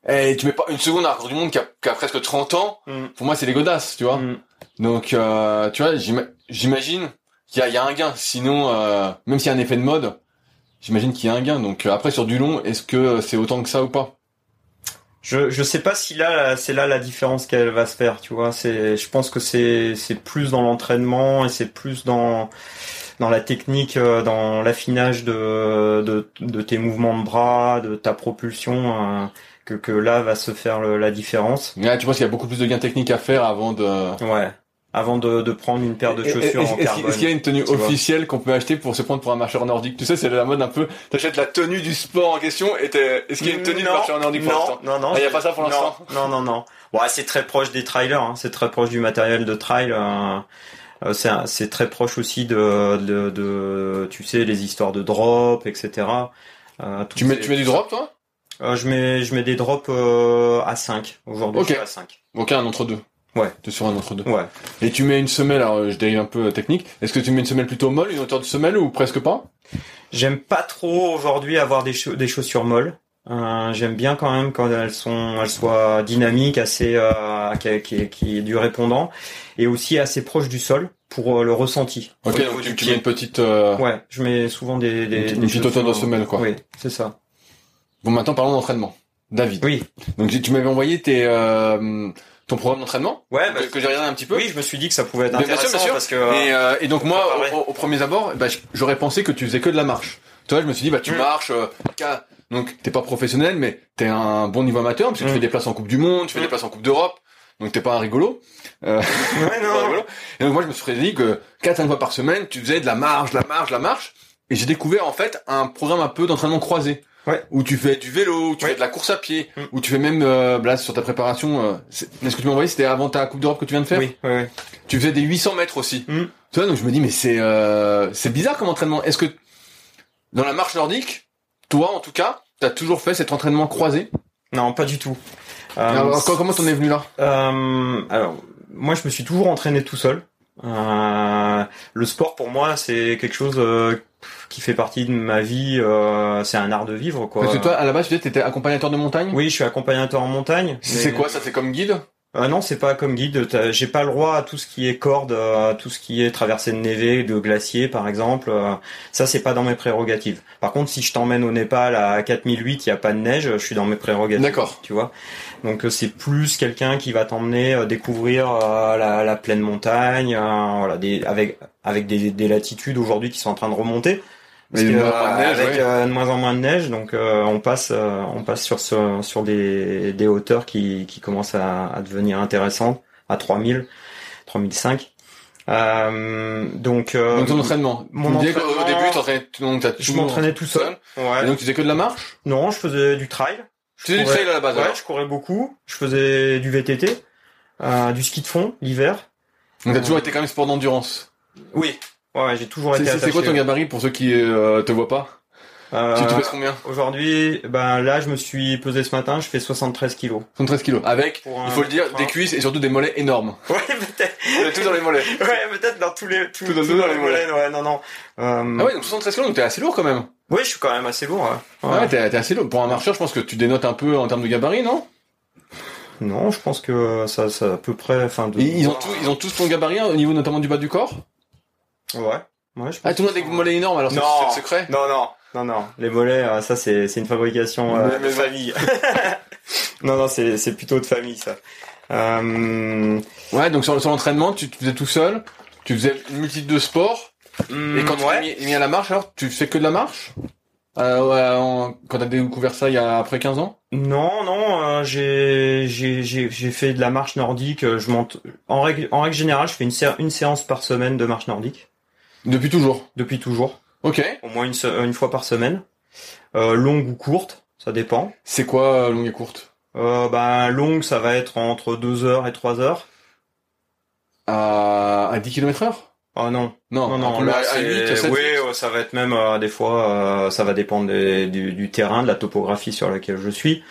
Et tu mets pas une seconde à un record du monde qui a, qui a presque 30 ans. Mm. Pour moi, c'est les godasses, tu vois. Mm. Donc, euh, tu vois, j'ima- j'imagine qu'il y y a un gain. Sinon, euh, même s'il y a un effet de mode, j'imagine qu'il y a un gain. Donc, euh, après, sur du long, est-ce que c'est autant que ça ou pas? Je je sais pas si là c'est là la différence qu'elle va se faire, tu vois. C'est je pense que c'est c'est plus dans l'entraînement et c'est plus dans dans la technique, euh, dans l'affinage de, de de tes mouvements de bras, de ta propulsion. Que, que là va se faire le- la différence. Là, tu penses qu'il y a beaucoup plus de gains techniques à faire avant de... Ouais. Avant de, de prendre une paire de Et- chaussures est-ce- en carbone. est-ce qu'il y a une tenue officielle qu'on peut acheter pour se prendre pour un marcheur nordique? Tu sais, c'est la mode un peu. T'achètes la tenue du sport en question et t'es- est-ce qu'il y a une tenue de Non, marcheur nordique pour non, l'instant? non, non. Ah, y a pas ça pour non, l'instant? Non, non, non. Ouais, c'est très proche des trailers. Hein. C'est très proche du matériel de trail. euh, euh, c'est très proche aussi de, de, de, tu sais, les histoires de drop, etc. Euh, Tu mets, tu mets du drop, toi? Euh, Je mets, je mets des drops euh, à 5. Aujourd'hui, Ok. je suis à 5. Ok, un entre deux. Ouais. T'es sur un entre deux. Ouais. Et tu mets une semelle, alors euh, je dérive un peu euh, technique. Est-ce que tu mets une semelle plutôt molle, une hauteur de semelle ou presque pas? J'aime pas trop aujourd'hui avoir des, des chaussures molles. Euh, J'aime bien quand même quand elles sont, elles soient dynamiques, assez, euh, qui, qui, qui est du répondant, et aussi assez proche du sol pour euh, le ressenti. Ok, donc tu, tu mets une petite... euh, Ouais, je mets souvent des, des, Une- des une petite hauteur de semelle, quoi. Oui, c'est ça. Bon, maintenant parlons d'entraînement. David. Oui. Donc tu m'avais envoyé tes, euh, ton programme d'entraînement Ouais, bah, que, que j'ai regardé un petit peu. oui, je me suis dit que ça pouvait être Bien- bien sûr, intéressant bien sûr. parce que Et, euh, et donc moi, au, au premier abord, bah, j'aurais pensé que tu faisais que de la marche. Tu vois, je me suis dit, bah tu Mm. marches, euh, donc t'es pas professionnel, mais t'es un bon niveau amateur, parce que tu Mm. fais des places en Coupe du Monde, tu fais Mm. des places en Coupe d'Europe, donc t'es pas un rigolo. Euh, ouais, un non. rigolo. Et donc moi, je me suis dit que 4-5 fois par semaine, tu faisais de la marche, de la marche, de la marche, et j'ai découvert en fait un programme un peu d'entraînement croisé. Ouais. Où tu fais du vélo, où tu Ouais. fais de la course à pied, Mm. où tu fais même, euh, là, sur ta préparation, euh, est-ce que tu m'as envoyé, c'était avant ta Coupe d'Europe que tu viens de faire? Oui, oui. Tu faisais des 800 mètres aussi. Mm. Tu vois, donc je me dis, mais c'est euh, c'est bizarre comme entraînement. Est-ce que dans la marche nordique, toi en tout cas, t'as toujours fait cet entraînement croisé? Non, pas du tout. Euh, Alors, co- Comment t'en es venu là? Euh, alors, moi, je me suis toujours entraîné tout seul. Euh, le sport, pour moi, c'est quelque chose euh, qui fait partie de ma vie. euh, c'est un art de vivre, quoi. Parce que toi, à la base, tu disais, t'étais accompagnateur de montagne? Oui, je suis accompagnateur en montagne. C'est mais- quoi ça C'est comme guide? Euh, non, c'est pas comme guide. J'ai pas le droit à tout ce qui est corde, à tout ce qui est traversée de névé, de glacier, par exemple. Euh, ça, c'est pas dans mes prérogatives. Par contre, si je t'emmène au Népal à 4008, il y a pas de neige, je suis dans mes prérogatives. D'accord. Tu vois. Donc euh, c'est plus quelqu'un qui va t'emmener euh, découvrir euh, la, la pleine montagne, euh, voilà, des, avec avec des, des latitudes aujourd'hui qui sont en train de remonter. Parce que, de moins en moins de neige, avec ouais. euh, de moins en moins de neige, donc euh, on passe, euh, on passe sur ce- sur des, des hauteurs qui, qui commencent à, à devenir intéressantes, à 3000, 3005. Euh, donc, euh, Donc ton entraînement. mon tu entraînement- début, t'entraînais- donc t'as je m'entraînais tout seul. Et Ouais. donc tu faisais que de la marche? Non, je faisais du trail. Je Tu faisais du trail à la base Ouais, alors? je courais beaucoup. Je faisais du VTT, euh, du ski de fond l'hiver. Donc t'as toujours été quand même sport d'endurance? Oui. Ouais, ouais, j'ai toujours été c'est- c'est attaché. quoi ton gabarit pour ceux qui euh, te voient pas Euh, Tu tu pèses combien Aujourd'hui, ben là, je me suis pesé ce matin, je fais 73 kilos. 113 kilos. Avec, un- il faut le dire, des cuisses et surtout des mollets énormes. Ouais, peut-être. tout dans les mollets. Ouais, peut-être dans tous les, tout, Tout dans- tout dans les mollets. Ouais, non, non. Euh, Ah ouais, donc 73 kilos, donc t'es assez lourd quand même. Oui, je suis quand même assez lourd. Ouais. Ah Ouais. ouais, t'es t'es assez lourd. Pour un marcheur, je pense que tu dénotes un peu en termes de gabarit, non? Non, je pense que ça, ça à peu près, enfin. De... Et ils ont tous, ils ont tous ton gabarit hein, au niveau notamment du bas du corps? Ouais. Ouais, je pense. Ah, tout le monde a des mollets énormes, alors c'est Non. c'est le secret. Non, non, non, non. Les mollets, euh, ça c'est c'est une fabrication euh, de famille. non, non, c'est c'est plutôt de famille ça. Euh, Ouais, donc sur, sur l'entraînement, tu, tu faisais tout seul, tu faisais une multitude de sports, et quand tu ouais. t'es mis, mis à la marche, alors tu fais que de la marche? Euh, ouais, en- Quand t'as découvert ça il y a après 15 ans? Non, non, euh, j'ai j'ai j'ai j'ai fait de la marche nordique. euh, Je monte en règle en règle générale, je fais une sé- une séance par semaine de marche nordique Depuis toujours. depuis toujours, Ok. au moins une se- une fois par semaine, euh, longue ou courte, ça dépend. C'est quoi euh, longue et courte? Euh, ben longue, ça va être entre 2 heures et 3 heures. à, à 10 km heure? Oh non, Non, non, non, à, là, à c'est- 8, à 7, oui, ça va être même euh, des fois, euh, ça va dépendre des- du, du terrain, de la topographie sur laquelle je suis,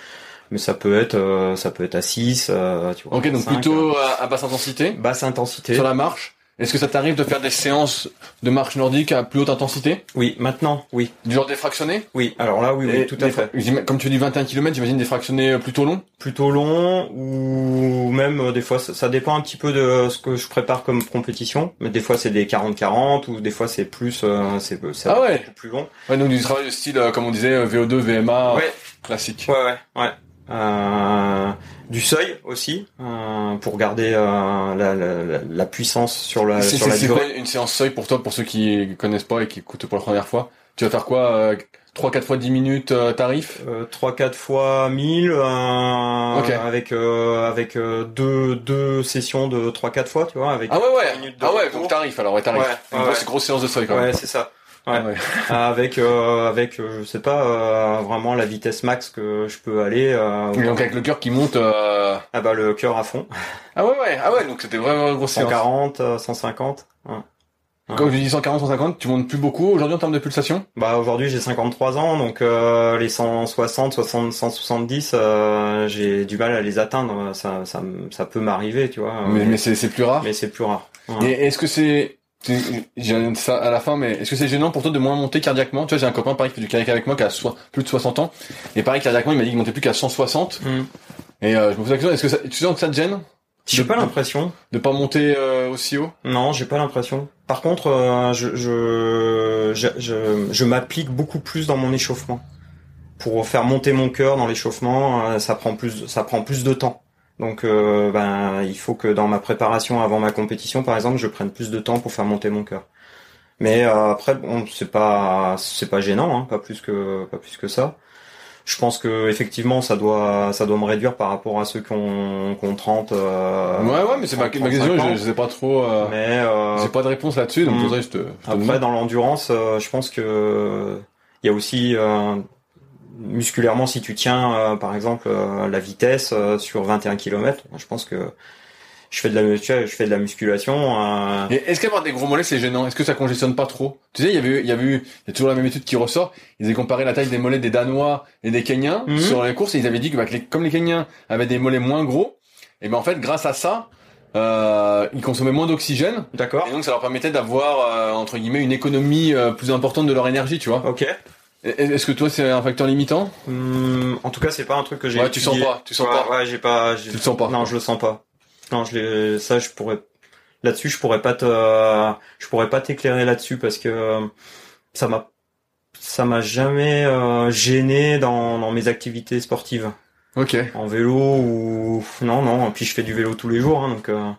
mais ça peut être, euh, ça peut être à 6, euh, tu vois. Ok, donc 5, plutôt euh, à, à basse intensité basse intensité. sur la marche. Est-ce que ça t'arrive de faire des séances de marche nordique à plus haute intensité Oui, maintenant, oui, Du genre défractionné oui. Alors là, oui, oui, Et tout à fait. Comme tu dis 21 km, j'imagine des fractionnés plutôt longs Plutôt long ou même euh, des fois, ça, ça dépend un petit peu de ce que je prépare comme compétition, mais des fois c'est des 40-40 ou des fois c'est plus, euh, c'est c'est Ah ouais. plus long. Ouais, donc du travail de style, euh, comme on disait, euh, VO2, VMA, Ouais. classique. Ouais, ouais, ouais. Euh, du seuil aussi euh, pour garder euh, la, la, la- puissance sur la sur la durée. une séance seuil pour toi, pour ceux qui connaissent pas et qui écoutent pour la première fois? Tu vas faire quoi euh, 3-4 fois 10 minutes euh, tarif? Euh, 3 4 fois 1000 euh, Ok. avec euh, avec deux deux sessions de 3 4 fois, tu vois, avec Ah ouais, ouais. Ah ouais, donc tarif alors, ouais, tarif. Ouais, Une ouais. grosse séance de seuil quand même. Ouais, c'est ça. Ouais. Ouais. avec euh, avec euh, je sais pas euh, vraiment la vitesse max que je peux aller euh, donc avec le cœur qui monte. euh, ah bah le cœur à fond Ah ouais, ouais, ah ouais, donc c'était vraiment grosse séance. 140 euh, 150 ouais. Quand je dis 140, 150, tu montes plus beaucoup aujourd'hui en termes de pulsation Bah aujourd'hui j'ai 53 ans donc euh, les 160 60 170 euh, j'ai du mal à les atteindre ça ça, ça peut m'arriver tu vois Mais, mais c'est c'est plus rare. mais c'est plus rare Ouais. Et est-ce que c'est... J'ai ça à la fin, mais est-ce que c'est gênant pour toi de moins monter cardiaquement? Tu vois, j'ai un copain pareil qui fait du kayak avec moi qui a so- plus de 60 ans. Et pareil, cardiaquement, il m'a dit qu'il montait plus qu'à 160. Mm. Et euh, je me pose la question, est-ce que ça, tu sens que ça te gêne? J'ai de- pas de- l'impression. de pas monter euh, aussi haut? Non j'ai pas l'impression. Par contre euh, je je je, je, je m'applique beaucoup plus dans mon échauffement. Pour faire monter mon cœur dans l'échauffement ça prend plus ça prend plus de temps donc euh, ben il faut que dans ma préparation avant ma compétition par exemple je prenne plus de temps pour faire monter mon cœur. Mais euh, après bon c'est pas c'est pas gênant hein, pas plus que pas plus que ça. Je pense que effectivement ça doit ça doit me réduire par rapport à ceux qui ont, qui ont 30 euh, Ouais, ouais, mais c'est ma, ma 35 question, je, je sais pas trop... Mais J'ai pas de réponse là-dessus, donc je te, je te après, dans l'endurance, je pense que il y a aussi musculairement, si tu tiens, euh, par exemple, euh, la vitesse euh, sur 21 km, je pense que je fais de la, vois, je fais de la musculation. euh, est-ce qu'avoir des gros mollets c'est gênant? Est-ce que ça congestionne pas trop? Tu sais, il y avait, eu- il y avait eu, il y a toujours la même étude qui ressort. Ils avaient comparé la taille des mollets des Danois et des Kenyans Mhm. sur les courses et ils avaient dit que, bah, que les- comme les Kenyans avaient des mollets moins gros, et ben en fait grâce à ça, euh, ils consommaient moins d'oxygène D'accord. et donc ça leur permettait d'avoir euh, entre guillemets une économie euh, plus importante de leur énergie, tu vois. Ok. Est-ce que toi c'est un facteur limitant Hum, en tout cas, c'est pas un truc que j'ai. Ouais, tu sens pas, tu sens ouais, pas. Ouais, j'ai pas. Tu le sens pas. Non, je le sens pas. Non, je. Ça, je pourrais. Là-dessus, je pourrais pas te. Je pourrais pas t'éclairer là-dessus parce que euh, ça m'a. Ça m'a jamais euh, gêné dans, dans mes activités sportives. Ok. En vélo ou non non. Et puis je fais du vélo tous les jours, hein, donc. Euh...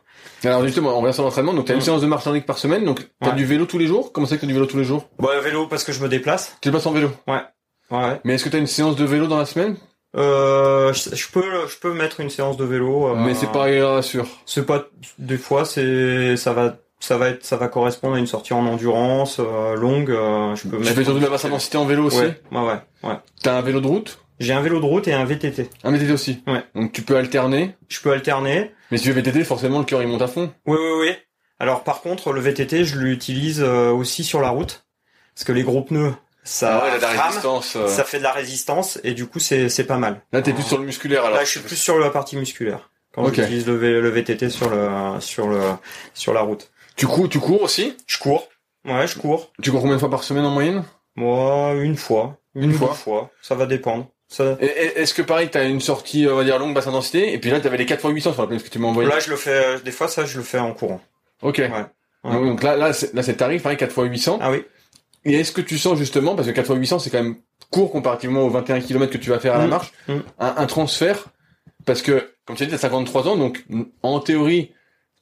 Alors justement, on revient sur l'entraînement. Donc t'as une Mm. séance de marche nordique par semaine. Donc t'as Ouais. du vélo tous les jours? Comment c'est que t'as du vélo tous les jours? Bah vélo parce que je me déplace. Tu te passes en vélo? Ouais. Mais est-ce que t'as une séance de vélo dans la semaine? Euh, je, je peux je peux mettre une séance de vélo. euh, Mais c'est pas sûr. C'est pas des fois c'est ça va ça va être ça va correspondre à une sortie en endurance euh, longue. euh, je peux Tu mettre. fais surtout de la basse intensité en vélo aussi? Ouais ouais ouais. ouais. T'as un vélo de route? J'ai un vélo de route et un VTT. Un VTT aussi. Ouais. Donc tu peux alterner? Je peux alterner. Mais si tu veux VTT, forcément le cœur il monte à fond. Oui, oui, oui. Alors par contre, le VTT, je l'utilise euh, aussi sur la route, parce que les gros pneus, ça Ah ouais, la rame, résistance. euh. ça fait de la résistance, et du coup, c'est c'est pas mal. Là t'es plus sur le musculaire alors. Là, je suis plus sur la partie musculaire quand j'utilise le, V- le VTT sur le sur le sur la route. Tu cours, tu cours aussi? Je cours. Ouais, je cours. Tu cours combien de fois par semaine en moyenne? Moi, une fois, une, Une fois. fois, ça va dépendre. Ça... Est-ce que pareil, t'as une sortie, on va dire longue basse intensité, et puis là t'avais les 4 x 800 sur la playlist que tu m'as envoyé. Là, je le fais. euh, Des fois, ça, je le fais en courant. Ok. Ouais. Donc, donc là, là, c'est, là c'est tarif, pareil 4 x 800. Ah oui. Et est-ce que tu sens justement, parce que 4 x 800 c'est quand même court comparativement aux 21 km que tu vas faire à la Mm. marche, Mm. un, un transfert, parce que comme tu as dit, t'as 53 ans, donc en théorie,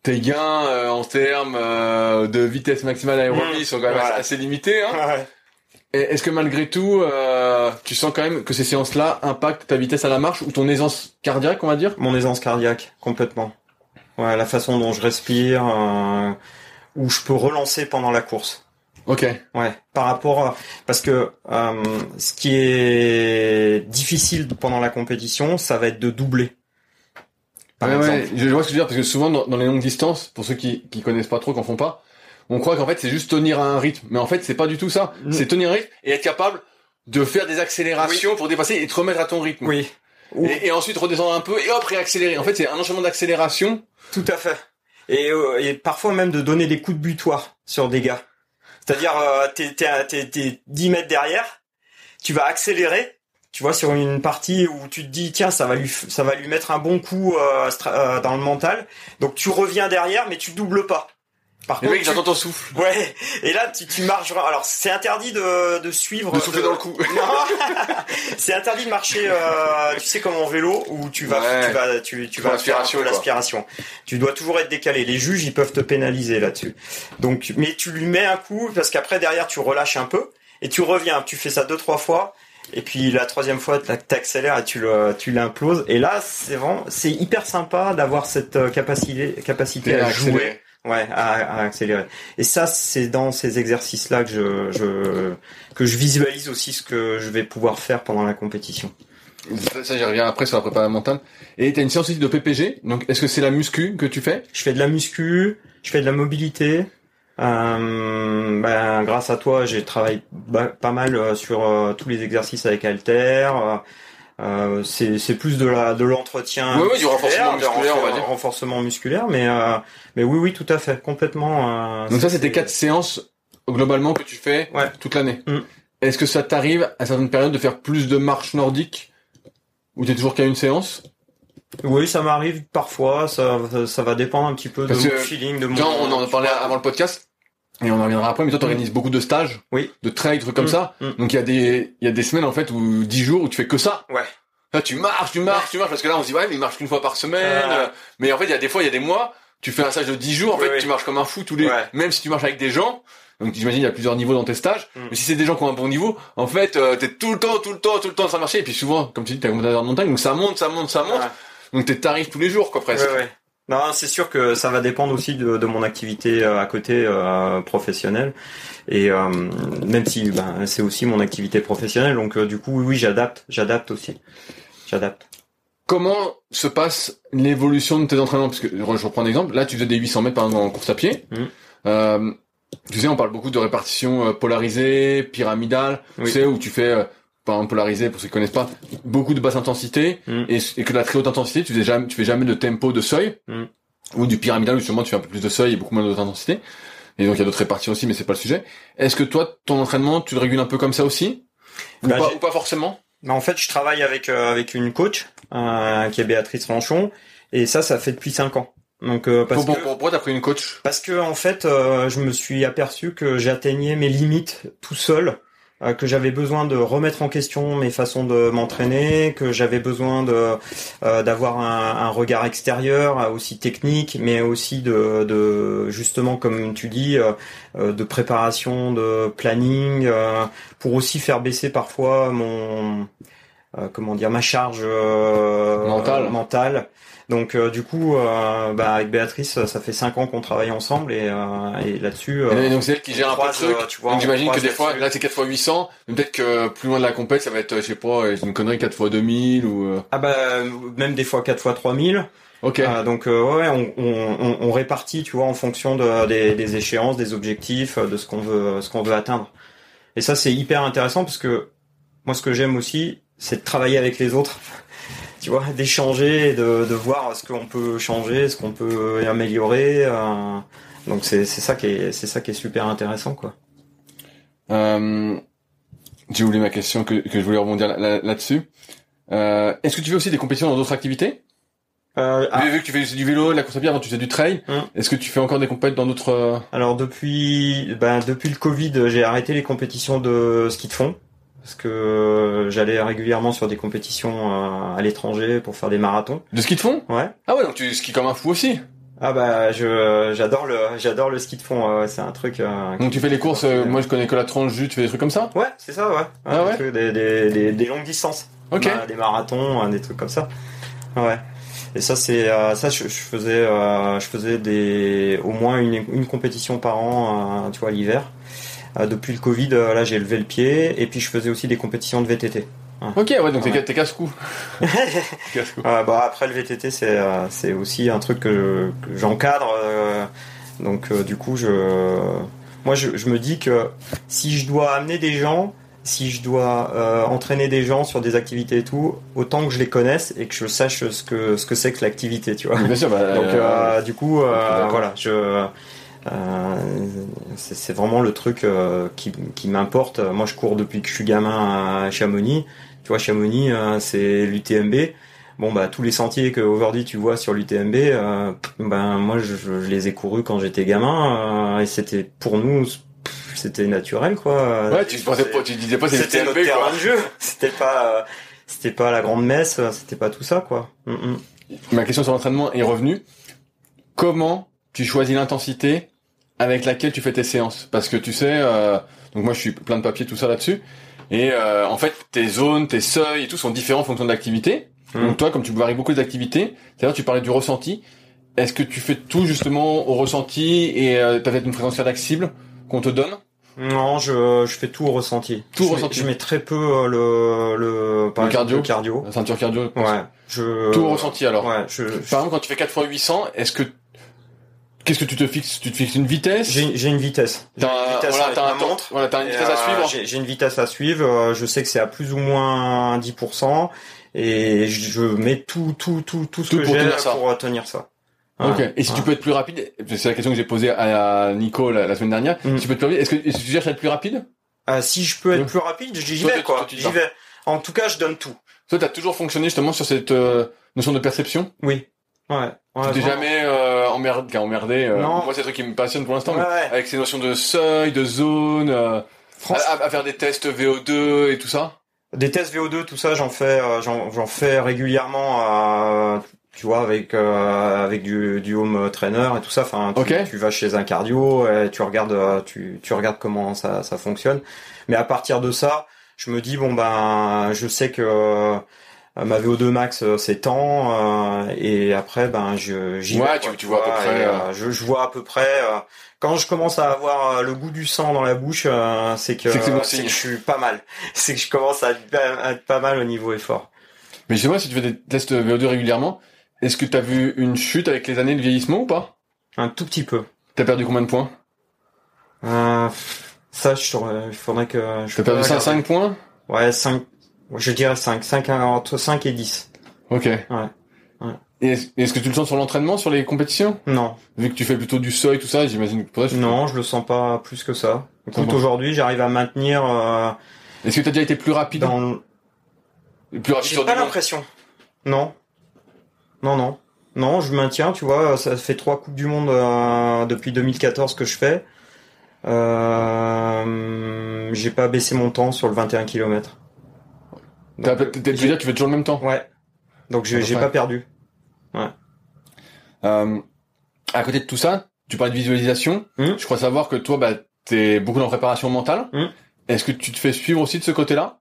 tes gains euh, en termes euh, de vitesse maximale aérobie Mm. sont quand même Voilà. assez limités. Hein Ouais. Et est-ce que malgré tout, euh, tu sens quand même que ces séances-là impactent ta vitesse à la marche ou ton aisance cardiaque, on va dire? Mon aisance cardiaque, complètement. Ouais, la façon dont je respire, euh, où je peux relancer pendant la course. Ok. Ouais, par rapport à... Parce que euh, ce qui est difficile pendant la compétition, ça va être de doubler. Par Ouais, exemple. ouais, je vois ce que tu veux dire, parce que souvent dans, dans les longues distances, pour ceux qui, qui connaissent pas trop, qui en font pas, on croit qu'en fait c'est juste tenir à un rythme. Mais en fait c'est pas du tout ça. Mm. C'est tenir un rythme et être capable de faire des accélérations pour dépasser et te remettre à ton rythme. Oui, Ou- Et, et ensuite redescendre un peu et hop réaccélérer. En fait c'est un enchaînement d'accélération. tout à fait. Et, euh, et parfois même de donner des coups de butoir sur des gars. C'est-à-dire, euh, t'es, t'es, t'es, t'es 10 mètres derrière, tu vas accélérer, tu vois, sur une partie où tu te dis, tiens, ça va lui, ça va lui mettre un bon coup euh, euh, dans le mental. Donc tu reviens derrière, mais tu doubles pas. Par Les contre, mecs tu- j'entends ton souffle. Ouais, et là tu, tu marches. Alors c'est interdit de, de suivre. De souffler dans le cou. Non, c'est interdit de marcher. euh, tu sais comme en vélo où tu vas, Ouais. tu vas, tu, tu vas l'aspiration, l'aspiration. Tu dois toujours être décalé. Les juges ils peuvent te pénaliser là-dessus. Donc, mais tu lui mets un coup parce qu'après derrière tu relâches un peu et tu reviens. Tu fais ça deux trois fois. Et puis la troisième fois, t'ac- t'accélères et tu le, tu l'imploses. Et là, c'est vraiment, c'est hyper sympa d'avoir cette euh, capacité, capacité à jouer. Ouais, à, à accélérer. Et ça, c'est dans ces exercices-là que je, je que je visualise aussi ce que je vais pouvoir faire pendant la compétition. Ça, j'y reviens après sur la préparation mentale. Et t'as une séance aussi de PPG. Donc est-ce que c'est la muscu que tu fais? Je fais de la muscu, je fais de la mobilité. Euh, ben, grâce à toi, j'ai travaillé pas mal euh, sur euh, tous les exercices avec Alter. Euh, c'est c'est plus de la de l'entretien Ouais, ouais, du renforcement musculaire, on va dire. renforcement musculaire mais euh, mais oui oui tout à fait complètement euh, Donc ça c'était c'est- quatre séances globalement que tu fais Ouais. toute l'année. Mm. Est-ce que ça t'arrive à certaines périodes de faire plus de marches nordiques ou t'es toujours qu'à une séance? Oui, ça m'arrive parfois, ça, ça va dépendre un petit peu Parce de mon feeling, de mon... On en parlait avant le podcast et on en reviendra après, mais toi t'organises beaucoup de stages, Oui. de trails, trucs comme Mm. ça. Mm. Donc il y a des il y a des semaines en fait ou dix jours où tu fais que ça. Ouais. Là tu marches, tu marches, tu marches parce que là on se dit ouais mais il marche qu'une fois par semaine. Ah. euh, Mais en fait il y a des fois il y a des mois tu fais un stage de 10 jours en Oui, fait oui. tu marches comme un fou tous les Ouais. même si tu marches avec des gens. Donc j'imagine il y a plusieurs niveaux dans tes stages. Mm. Mais si c'est des gens qui ont un bon niveau, en fait euh, t'es tout le temps, tout le temps, tout le temps de marcher et puis souvent comme tu dis t'es un montagnard de montagne donc ça monte, ça monte, ça monte. Donc t'es tarif tous les jours quoi presque. Ouais, ouais. Non, c'est sûr que ça va dépendre aussi de, de mon activité euh, à côté euh, professionnelle. Et euh, même si ben, c'est aussi mon activité professionnelle, donc euh, du coup, oui, oui, j'adapte, j'adapte aussi. J'adapte. Comment se passe l'évolution de tes entraînements? Parce que je reprends un exemple. Là, tu faisais des 800 mètres par exemple en course à pied. Mhm. Tu sais, on parle beaucoup de répartition polarisée, pyramidale. Oui. Tu sais, où tu fais, exemple polarisé, pour ceux qui connaissent pas, beaucoup de basse intensité. Mhm. Et, et que la très haute intensité, tu fais jamais, tu fais jamais de tempo de seuil. Mhm. Ou du pyramidal, où justement tu fais un peu plus de seuil et beaucoup moins de haute intensité. Et donc il y a d'autres réparties aussi, mais c'est pas le sujet. Est-ce que toi, ton entraînement, tu le régules un peu comme ça aussi? Ou, Bah, pas, ou pas forcément? Mais en fait, je travaille avec euh, avec une coach euh, qui est Béatrice Ranchon, et ça, ça fait depuis cinq ans. Donc euh, parce Pour- que pour- Pourquoi t'as pris une coach? Parce que en fait, euh, je me suis aperçu que j'atteignais mes limites tout seul que j'avais besoin de remettre en question mes façons de m'entraîner, que j'avais besoin de euh, d'avoir un, un, regard extérieur, euh, aussi technique, mais aussi de, de justement comme tu dis, de préparation, de planning, pour aussi faire baisser parfois mon comment dire ma charge mentale. mentale donc euh, du coup, euh, bah, avec Béatrice, ça fait cinq ans qu'on travaille ensemble et, euh, et là-dessus. et donc c'est elle qui gère un peu le truc. Tu vois, donc j'imagine que des fois, là c'est 4 x 800, mais peut-être que plus loin de la compète, ça va être, je sais pas, une connerie 4 x 2000 ou. Ah bah même des fois 4 x 3000. Ok. donc ouais, on, on, on, répartit, tu vois, en fonction de, des, des échéances, des objectifs, de ce qu'on veut, ce qu'on veut atteindre. Et ça c'est hyper intéressant parce que moi ce que j'aime aussi, c'est de travailler avec les autres tu vois, d'échanger, de, de voir ce qu'on peut changer, ce qu'on peut améliorer. Euh, donc c'est c'est ça qui est c'est ça qui est super intéressant quoi. Euh, J'ai oublié ma question que, que je voulais rebondir là-dessus. euh, Est-ce que tu fais aussi des compétitions dans d'autres activités? Euh, ah. Vu que tu fais du vélo, de la course à pied, avant tu fais du trail, hum. est-ce que tu fais encore des compétitions dans d'autres euh, Alors depuis ben depuis le Covid, j'ai arrêté les compétitions de ski de fond parce que j'allais régulièrement sur des compétitions euh, à l'étranger pour faire des marathons. De ski de fond? Ouais. Ah ouais, donc tu skis comme un fou aussi. Ah bah je j'adore le j'adore le ski de fond c'est un truc euh, donc tu fais les courses euh, moi je connais que la tranche jus tu fais des trucs comme ça? Ouais c'est ça ouais, ah ouais des, des, des, des, longues distances. Ok. Des marathons des trucs comme ça. Ouais. Et ça c'est ça je, faisais je faisais des au moins une, une compétition par an tu vois l'hiver. euh, depuis le Covid, euh, là, j'ai levé le pied et puis je faisais aussi des compétitions de VTT. Ok, ouais, donc t'es casse-cou. casse bah, après le VTT, c'est euh, c'est aussi un truc que, j'encadre. donc du coup, je moi je, je, me dis que si je dois amener des gens, si je dois entraîner des gens sur des activités et tout, autant que je les connaisse et que je sache ce que ce que c'est que l'activité, tu vois. Bien sûr, bah, donc du coup, voilà, je euh, c'est vraiment le truc euh, qui, qui m'importe. Moi, je cours depuis que je suis gamin à Chamonix. Tu vois, Chamonix, euh, c'est l'UTMB. Bon, bah tous les sentiers que aujourd'hui tu vois sur l'UTMB, ben moi je, je, les ai courus quand j'étais gamin et c'était pour nous c'était naturel quoi. Ouais, tu pensais pas, tu disais pas c'était notre terrain de jeu. C'était pas c'était pas la grande messe, c'était pas tout ça quoi. Mm, mm. Ma question sur l'entraînement est revenue. Comment tu choisis l'intensité avec laquelle tu fais tes séances parce que tu sais euh, donc moi je suis plein de papiers tout ça là-dessus et euh, en fait tes zones tes seuils et tout sont différents en fonction de l'activité mmh. donc toi comme tu varies beaucoup d'activités c'est-à-dire tu parlais du ressenti est-ce que tu fais tout justement au ressenti et euh, t'as peut-être une fréquence cardiaque cible qu'on te donne? Non, je, je fais tout au ressenti. Tout je ressenti. Mets, je mets très peu euh, le le, par le cardio. Le cardio. La ceinture cardio. Ouais. Je. Tout au ressenti alors. Ouais. Je, Par exemple, quand tu fais 4 x 800, est-ce que Qu'est-ce que tu te fixes? Tu te fixes une vitesse? J'ai une vitesse. T'as une vitesse voilà, t'as un montre. Voilà, t'as une vitesse à euh, suivre. J'ai une vitesse à suivre. Je sais que c'est à plus ou moins 10% et je mets tout, tout, tout, tout ce que j'ai pour tenir ça. Ok. Et si tu peux être plus rapide, c'est la question que j'ai posée à Nico la, semaine dernière. Mm. Si tu peux être plus rapide, est-ce que, est que, tu cherches à être plus rapide? Euh, Si je peux être plus rapide, j'y vais quoi. J'y vais. En tout cas, je donne tout. Toi, t'as toujours fonctionné justement sur cette euh, notion de perception? Oui. Ouais. ouais tu t'es jamais euh, emmerdé, emmerdé. Euh. Moi, c'est un truc qui me passionne pour l'instant, avec ces notions de seuil, de zone, euh, à, faire des tests VO2 et tout ça. Des tests VO2, tout ça, j'en fais, euh, j'en fais régulièrement. tu vois, avec avec du, du home trainer et tout ça. Enfin, tu, tu vas chez un cardio, et tu regardes, tu tu regardes comment ça ça fonctionne. Mais à partir de ça, je me dis bon ben, je sais que euh, ma VO2 max euh, c'est tant euh, et après ben je j'y ouais, tu, tu, vois à peu près je, je, vois à peu près quand je commence à avoir le goût du sang dans la bouche c'est que c'est que, je suis pas mal. C'est que je commence à être, pas mal au niveau effort. Mais je sais pas si tu fais des tests VO2 régulièrement. Est-ce que tu as vu une chute avec les années de vieillissement ou pas? Un tout petit peu. T'as perdu combien de points? Euh, ça je il faudrait que je t'as perdu 5, 5 points? Ouais 5 je dirais 5, 5 entre 5 et 10. Ok. Ouais. ouais. Et est-ce que tu le sens sur l'entraînement, sur les compétitions? Non. Vu que tu fais plutôt du seuil, tout ça, j'imagine que Non, je le sens pas plus que ça. Écoute, aujourd'hui, j'arrive à maintenir... Euh, est-ce que tu as déjà été plus rapide? dans... Plus rapide J'ai pas l'impression. Non. Non, non. Non, je maintiens, tu vois, ça fait trois Coupes du Monde euh, depuis 2014 que je fais. Euh, j'ai pas baissé mon temps sur le 21 km. T'as- t'es- t'es- tu veux dire que tu fais toujours le même temps Ouais. Donc j'ai pas perdu. Euh, à côté de tout ça, tu parles de visualisation. Mhm. Je crois savoir que toi, bah, t'es beaucoup dans la préparation mentale. Mhm. Est-ce que tu te fais suivre aussi de ce côté-là?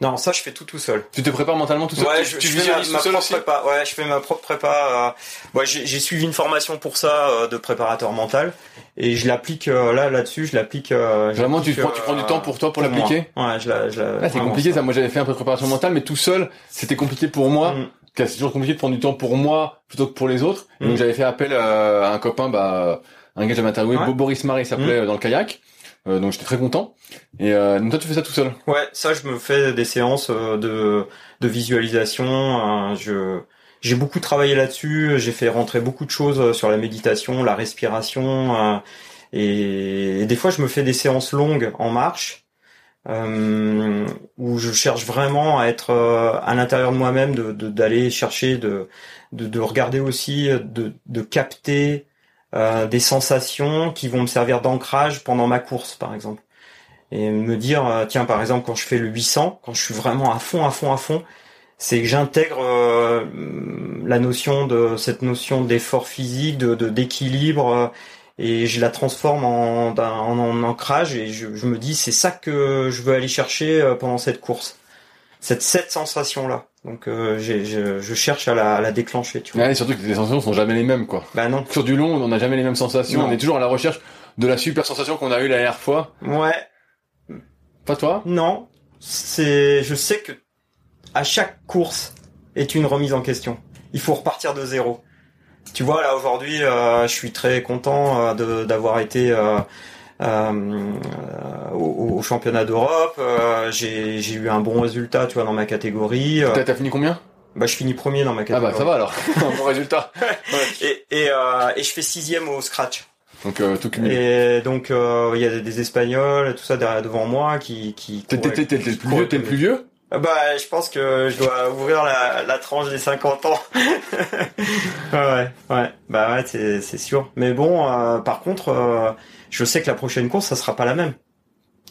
Non, ça je fais tout tout seul. Tu te prépares mentalement tout seul Ouais, Tu, je, tu je fais ma, seul propre aussi prépa. Ouais, je fais ma propre prépa. Euh, ouais, j'ai suivi une formation pour ça euh, de préparateur mental et je l'applique euh, là là-dessus. Je l'applique. euh, Vraiment, tu, prends, tu prends du euh, temps pour toi pour, l'appliquer Ouais, je la. Je la Ah, c'est compliqué ça. Moi, j'avais fait un peu de préparation mentale, mais tout seul, c'était compliqué pour moi. Mm. C'est toujours compliqué de prendre du temps pour moi plutôt que pour les autres. Et Mm. Donc, j'avais fait appel à un copain, bah, un gars que j'avais interviewé, Ouais. Bo- Boris Marie, il s'appelait euh, dans le kayak. Euh, donc, j'étais très content. Et euh, donc, toi, tu fais ça tout seul? Ouais, ça je me fais des séances euh, de de visualisation. euh, je j'ai beaucoup travaillé là-dessus. J'ai fait rentrer beaucoup de choses euh, sur la méditation, la respiration. euh, et, et des fois, je me fais des séances longues en marche euh, où je cherche vraiment à être à l'intérieur de moi-même, de de- d'aller chercher, de, de de regarder aussi, de de capter euh, des sensations qui vont me servir d'ancrage pendant ma course, par exemple. Et me dire euh, tiens par exemple quand je fais le 800 quand je suis vraiment à fond à fond à fond c'est que j'intègre euh, la notion de cette notion d'effort physique de d'équilibre euh, et je la transforme en, en, en ancrage. Et je, je me dis c'est ça que je veux aller chercher pendant cette course cette cette sensation là donc euh, j'ai- je, je cherche à la, à la déclencher tu vois Ouais, et surtout que les sensations sont jamais les mêmes, quoi. bah non Sur du long, on n'a jamais les mêmes sensations. Non. On est toujours à la recherche de la super sensation qu'on a eue la dernière fois. ouais Pas toi? Non, c'est, je sais que à chaque course est une remise en question. Il faut repartir de zéro. Tu vois, là aujourd'hui, euh, je suis très content euh, de- d'avoir été euh, au, au championnat d'Europe. Euh, j'ai j'ai eu un bon résultat, tu vois, dans ma catégorie. Euh, T'as fini combien? Bah, je finis premier dans ma Ah catégorie. bah ça va alors. Un bon résultat. Et, et, euh, et je fais sixième au scratch. Donc euh, tout cumulé. Et donc euh, il y a des, des Espagnols, tout ça derrière devant moi qui qui. T'es le plus vieux, t'es le plus vieux? Ah Bah, je pense que je dois ouvrir la, la tranche des 50 ans. ouais, ouais. Bah ouais, c'est, c'est sûr. Mais bon, euh, par contre, euh, je sais que la prochaine course, ça sera pas la même.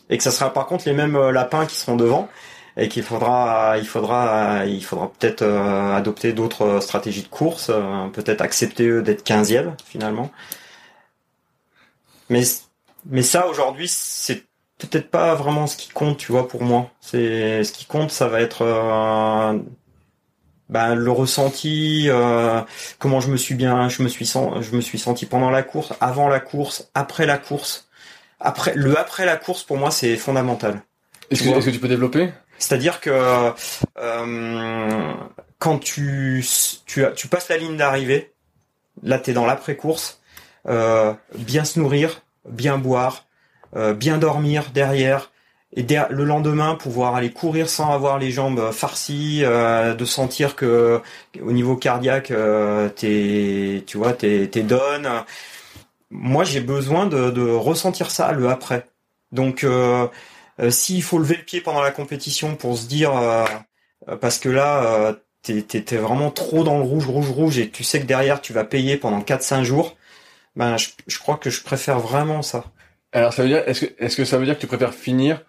Et que ça sera par contre les mêmes euh, lapins qui seront devant. Et qu'il faudra, il faudra, il faudra peut-être euh, adopter d'autres euh, stratégies de course, peut-être accepter d'être 15e finalement. Mais, mais ça aujourd'hui, c'est peut-être pas vraiment ce qui compte, tu vois, pour moi. C'est ce qui compte, ça va être euh, ben, le ressenti, euh, comment je me suis bien, je me suis je me suis senti pendant la course, avant la course, après la course. Après le après la course, pour moi, c'est fondamental. Est-ce que, est-ce que tu peux développer? C'est-à-dire que euh, quand tu, tu, tu passes la ligne d'arrivée, là tu es dans l'après-course, euh, bien se nourrir, bien boire, euh, bien dormir derrière, et le lendemain pouvoir aller courir sans avoir les jambes farcies, euh, de sentir que au niveau cardiaque euh, t'es, tu vois, t'es, t'es donne. Moi j'ai besoin de, de ressentir ça le après. Donc euh, euh, S'il faut lever le pied pendant la compétition pour se dire, euh, euh, parce que là, euh, t'es, t'es vraiment trop dans le rouge, rouge, rouge, et tu sais que derrière tu vas payer pendant 4-5 jours, ben je, je crois que je préfère vraiment ça. Alors ça veut dire, est-ce que, est-ce que ça veut dire que tu préfères finir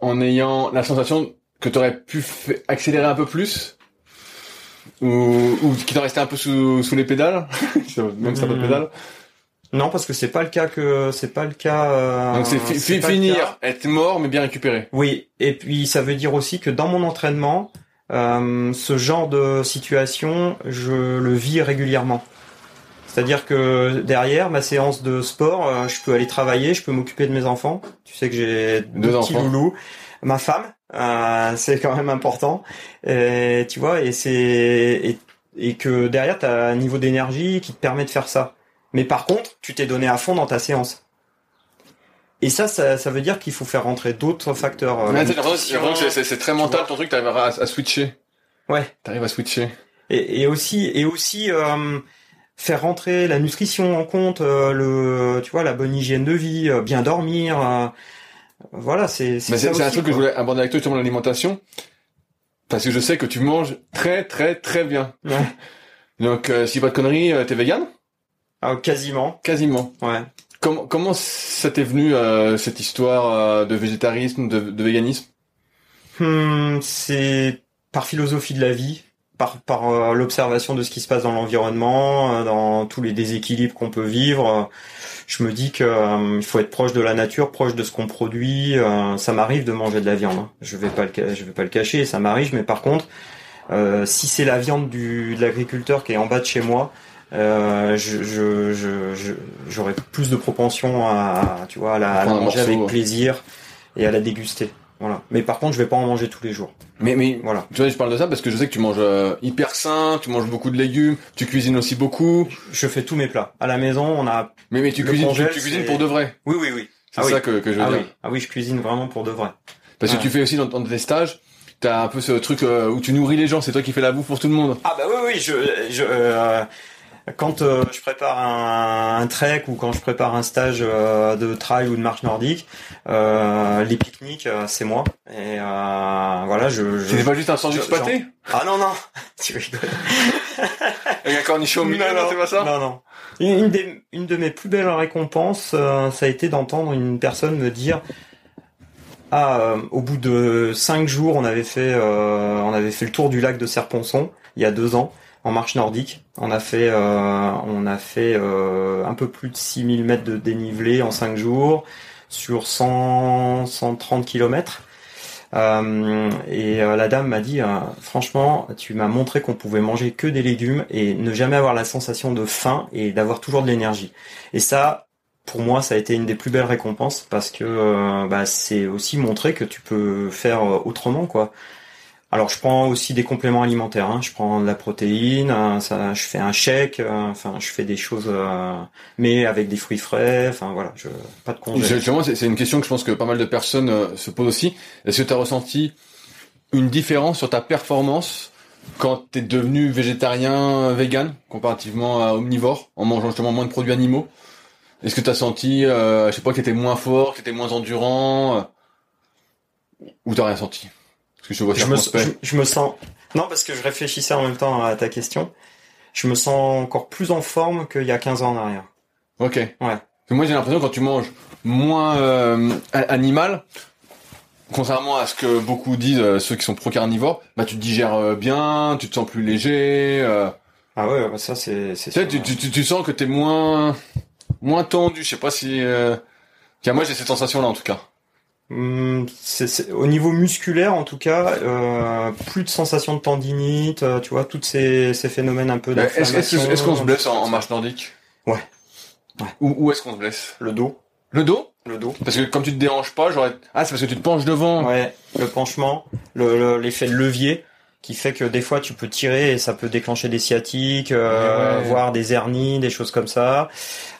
en ayant la sensation que tu aurais pu accélérer un peu plus ou, ou qu'il t'en restait un peu sous, sous les pédales, même si t'as pas de Hmm. pédales. Non, parce que c'est pas le cas que c'est pas le cas. euh, Donc c'est fi- finir, être mort mais bien récupéré. Oui, et puis ça veut dire aussi que dans mon entraînement, euh, ce genre de situation, je le vis régulièrement. C'est-à-dire que derrière ma séance de sport, euh, je peux aller travailler, je peux m'occuper de mes enfants. Tu sais que j'ai Deux deux petits loulous, ma femme, euh, c'est quand même important. Et, tu vois, et c'est et, et que derrière tu as un niveau d'énergie qui te permet de faire ça. Mais par contre, tu t'es donné à fond dans ta séance. Et ça, ça, ça veut dire qu'il faut faire rentrer d'autres facteurs. euh, t'as c'est- très mental ton truc, t'arrives à, à switcher. Ouais. T'arrives à switcher. Et, et aussi, et aussi euh, faire rentrer la nutrition en compte, euh, le, tu vois, la bonne hygiène de vie, euh, bien dormir. euh, voilà, c'est Mais c'est un truc que je voulais aborder avec toi justement l'alimentation. Parce que je sais que tu manges très très très bien. Ouais. Donc euh, si pas de conneries, euh, t'es vegan Ah, quasiment, Quasiment. ouais. comment comment ça t'est venu euh, cette histoire euh, de végétarisme, de, de véganisme? Hmm, c'est par philosophie de la vie, par, par euh, l'observation de ce qui se passe dans l'environnement, euh, dans tous les déséquilibres qu'on peut vivre. euh, je me dis que euh, il faut être proche de la nature, proche de ce qu'on produit. euh, ça m'arrive de manger de la viande. hein. Je vais pas le, je vais pas le cacher, ça m'arrive. Mais par contre, euh, si c'est la viande du, de l'agriculteur qui est en bas de chez moi, euh, je, je, je, je- j'aurais plus de propension à, tu vois, à la, à la manger morceau, avec ouais. plaisir et à la déguster. Voilà. Mais par contre, je vais pas en manger tous les jours. Mais mais Voilà. tu vois, je parle de ça parce que je sais que tu manges euh, hyper sain, tu manges beaucoup de légumes, tu cuisines aussi beaucoup. Je fais tous mes plats. À la maison, on a. Mais mais tu cuisines tu, congèle, tu cuisines pour de vrai. Oui, oui, oui. C'est Ah oui. ça que que je veux Ah dire. oui. ah oui, je cuisine vraiment pour de vrai. Parce que tu fais aussi dans, dans tes stages, t'as un peu ce truc euh, où tu nourris les gens, c'est toi qui fais la bouffe pour tout le monde. Ah bah oui, oui. Je, je euh, quand euh, je prépare un, un trek ou quand je prépare un stage euh, de trail ou de marche nordique, euh, les pique-niques, c'est moi. Et voilà, je. je C'est pas juste un sandwich pâté? Ah non non, tu rigoles. avec un cornichon au milieu, Non, non, non, c'est pas ça? Non, non. Une, une des, une de mes plus belles récompenses, ça a été d'entendre une personne me dire ah, au bout de cinq jours, on avait fait, on avait fait le tour du lac de Serponçon il y a deux ans en marche nordique. On a fait, euh, on a fait euh, un peu plus de 6000 mètres de dénivelé en cinq jours sur 100, 130 kilomètres. Euh, et euh, la dame m'a dit, euh, franchement, tu m'as montré qu'on pouvait manger que des légumes et ne jamais avoir la sensation de faim et d'avoir toujours de l'énergie. Et ça, pour moi, ça a été une des plus belles récompenses parce que euh, bah, c'est aussi montrer que tu peux faire autrement, quoi. Alors, je prends aussi des compléments alimentaires. hein. Je prends de la protéine, je fais un shake, euh, enfin, je fais des choses, euh, mais avec des fruits frais. Enfin, voilà, je pas de congé. C'est une question que je pense que pas mal de personnes euh, se posent aussi. Est-ce que tu ressenti une différence sur ta performance quand t'es devenu végétarien, vegan, comparativement à omnivore, en mangeant justement moins de produits animaux? Est-ce que tu as senti, je sais pas, que t'étais moins fort, que t'étais moins endurant, ou t'as rien senti? Parce que je te vois je me, circonspect. je, je me sens non parce que je réfléchissais en même temps à ta question. Je me sens encore plus en forme qu'il y a 15 ans en arrière. Ok. Que moi j'ai l'impression que quand tu manges moins euh, animal, contrairement à ce que beaucoup disent euh, ceux qui sont pro-carnivores, bah tu te digères euh, bien, tu te sens plus léger. Ah ouais, bah ça c'est c'est tu, ouais. sens que t'es moins moins tendu. Je sais pas si. Moi j'ai cette sensation là en tout cas. Hum, c'est- c'est- au niveau musculaire en tout cas, euh, plus de sensation de tendinite, euh, tu vois, tous ces, ces phénomènes un peu d'inflammation. est-ce- qu'on se blesse en, en marche nordique? Ouais. Ouais. Où, où est-ce qu'on se blesse? Le dos, Le dos? Le dos. Parce que comme tu te déranges pas, j'aurais. Ah, c'est parce que tu te penches devant. Ouais, le penchement, le- le- l'effet de levier qui fait que des fois tu peux tirer et ça peut déclencher des sciatiques, euh, Ouais. voire des hernies, des choses comme ça.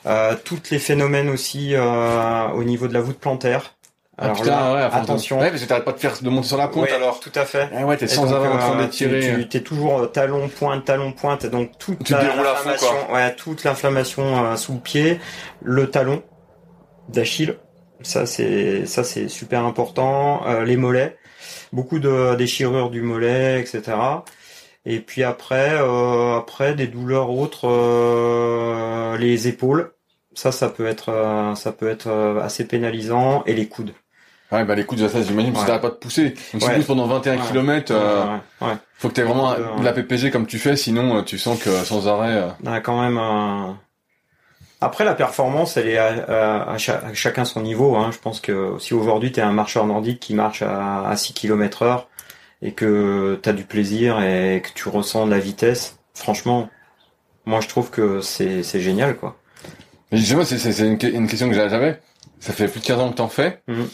Euh, tous les phénomènes aussi euh, au niveau de la voûte plantaire. Ah, Alors putain, là, ouais, enfin, attention. Ouais, parce que t'arrêtes pas de faire de monter sur la pointe Ouais, alors. tout à fait. Ah ouais, t'es sans arrêt en train euh, d'étirer. Tu, tu es toujours euh, talon pointe talon pointe donc toute Tu l'inflammation, ouais, toute l'inflammation euh, sous le pied, le talon d'Achille, ça c'est ça c'est super important, euh, les mollets, beaucoup de déchirures du mollet, etc. Et puis après euh, après des douleurs autres, euh, les épaules, ça ça peut être euh, ça peut être euh, assez pénalisant et les coudes. Ouais, bah les coups de ça, j'imagine, parce que pas de pousser. Donc si tu pousses pendant 21 Ouais. km, euh, faut que t'aies vraiment Euh, de la PPG comme tu fais, sinon euh, tu sens que sans arrêt... euh, On a quand même un... Après, la performance, elle est à, à- à cha- à chacun son niveau. Hein. Je pense que si aujourd'hui tu es un marcheur nordique qui marche à, à 6 km heure et que tu as du plaisir et que tu ressens de la vitesse, franchement, moi je trouve que c'est génial. quoi. Mais justement, c'est, une, une question que j'a- j'avais. Ça fait plus de 15 ans que t'en fais. Mhm.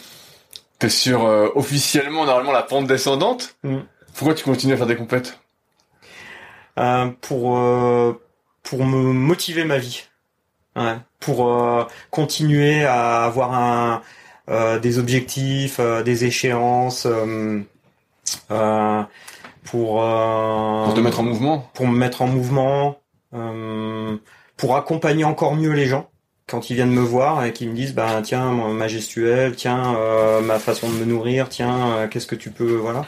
T'es sur euh, officiellement, normalement, la pente descendante. Mhm. Pourquoi tu continues à faire des compètes? Euh, pour, euh, pour me motiver ma vie. Ouais. Pour continuer à avoir un, des objectifs, des échéances, pour, Pour te mettre en mouvement? pour me mettre en mouvement, pour accompagner encore mieux les gens quand ils viennent me voir et qu'ils me disent bah tiens ma gestuelle, tiens euh, ma façon de me nourrir, tiens euh, qu'est-ce que tu peux voilà.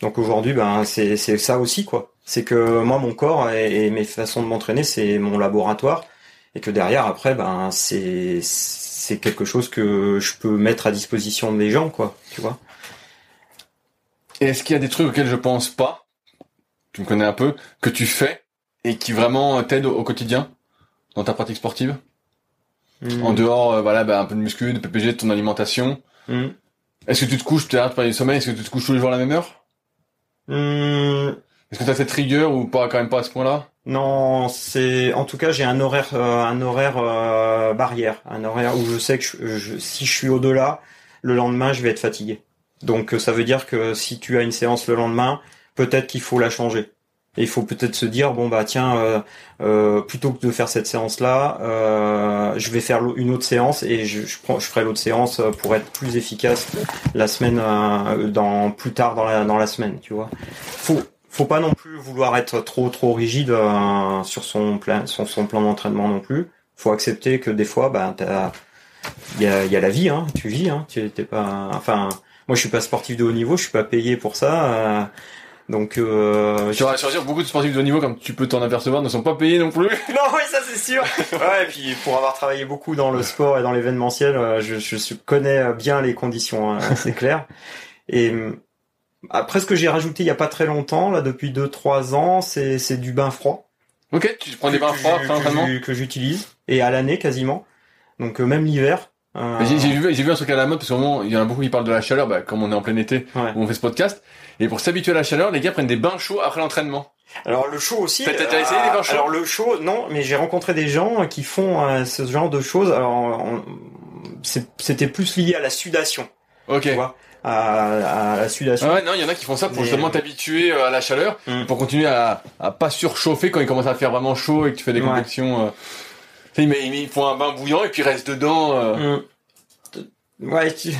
Donc aujourd'hui ben c'est ça aussi quoi. C'est que moi mon corps et, mes façons de m'entraîner c'est mon laboratoire et que derrière après ben c'est c'est quelque chose que je peux mettre à disposition des gens quoi tu vois est-ce qu'il y a des trucs auxquels je pense pas Tu me connais un peu que tu fais et qui vraiment t'aident au quotidien dans ta pratique sportive? En dehors, euh, voilà, bah, un peu de muscu, de PPG, de ton alimentation. Hmm. Est-ce que tu te couches, tu parler du sommeil, est-ce que tu te couches tous les jours à la même heure? Hmm, Est-ce que tu as cette rigueur ou pas quand même pas à ce point-là? Non, c'est en tout cas j'ai un horaire euh, un horaire euh, barrière, un horaire où je sais que je- je- si je suis au-delà, le lendemain je vais être fatigué. Donc ça veut dire que si tu as une séance le lendemain, peut-être qu'il faut la changer. Et il faut peut-être se dire bon bah tiens euh, euh, plutôt que de faire cette séance là, je vais faire une autre séance et je, je prends je ferai l'autre séance euh, pour être plus efficace la semaine euh, dans plus tard dans la dans la semaine, tu vois. Faut faut pas non plus vouloir être trop trop rigide euh, sur son plan son plan d'entraînement non plus. Faut accepter que des fois bah t'as il y a, y a la vie hein, tu vis hein, tu t'es pas enfin moi je suis pas sportif de haut niveau, je suis pas payé pour ça. Euh, donc euh, Je te rassure, beaucoup de sportifs de haut niveau, comme tu peux t'en apercevoir, ne sont pas payés non plus. non, oui, ça c'est sûr. Ouais, et puis pour avoir travaillé beaucoup dans le sport et dans l'événementiel, euh, je, connais bien les conditions, hein, c'est clair. Et hum, après, ce que j'ai rajouté il y a pas très longtemps, là depuis 2-3 ans, c'est c'est du bain froid. ok, tu prends des bains froids que que j'utilise et à l'année quasiment. Donc euh, même l'hiver. euh, J'ai vu, un truc à la mode parce qu'au moment, il y en a beaucoup qui parlent de la chaleur, bah, comme on est en plein été, Ouais. où on fait ce podcast. Et pour s'habituer à la chaleur, les gars prennent des bains chauds après l'entraînement. Alors le chaud aussi. T'as- essayé les bains chauds Alors le chaud, non, mais j'ai rencontré des gens qui font euh, ce genre de choses. Alors c'était plus lié à la sudation, Ok. tu vois, à, à la sudation. Ah ouais, non, il y en a qui font ça pour Mais- justement t'habituer euh, à la chaleur, Mm. pour continuer à, à pas surchauffer quand il commence à faire vraiment chaud et que tu fais des Ouais. convections. Euh... Ils, font un bain bouillant et puis ils restent dedans. euh. Mm. Ouais, tu-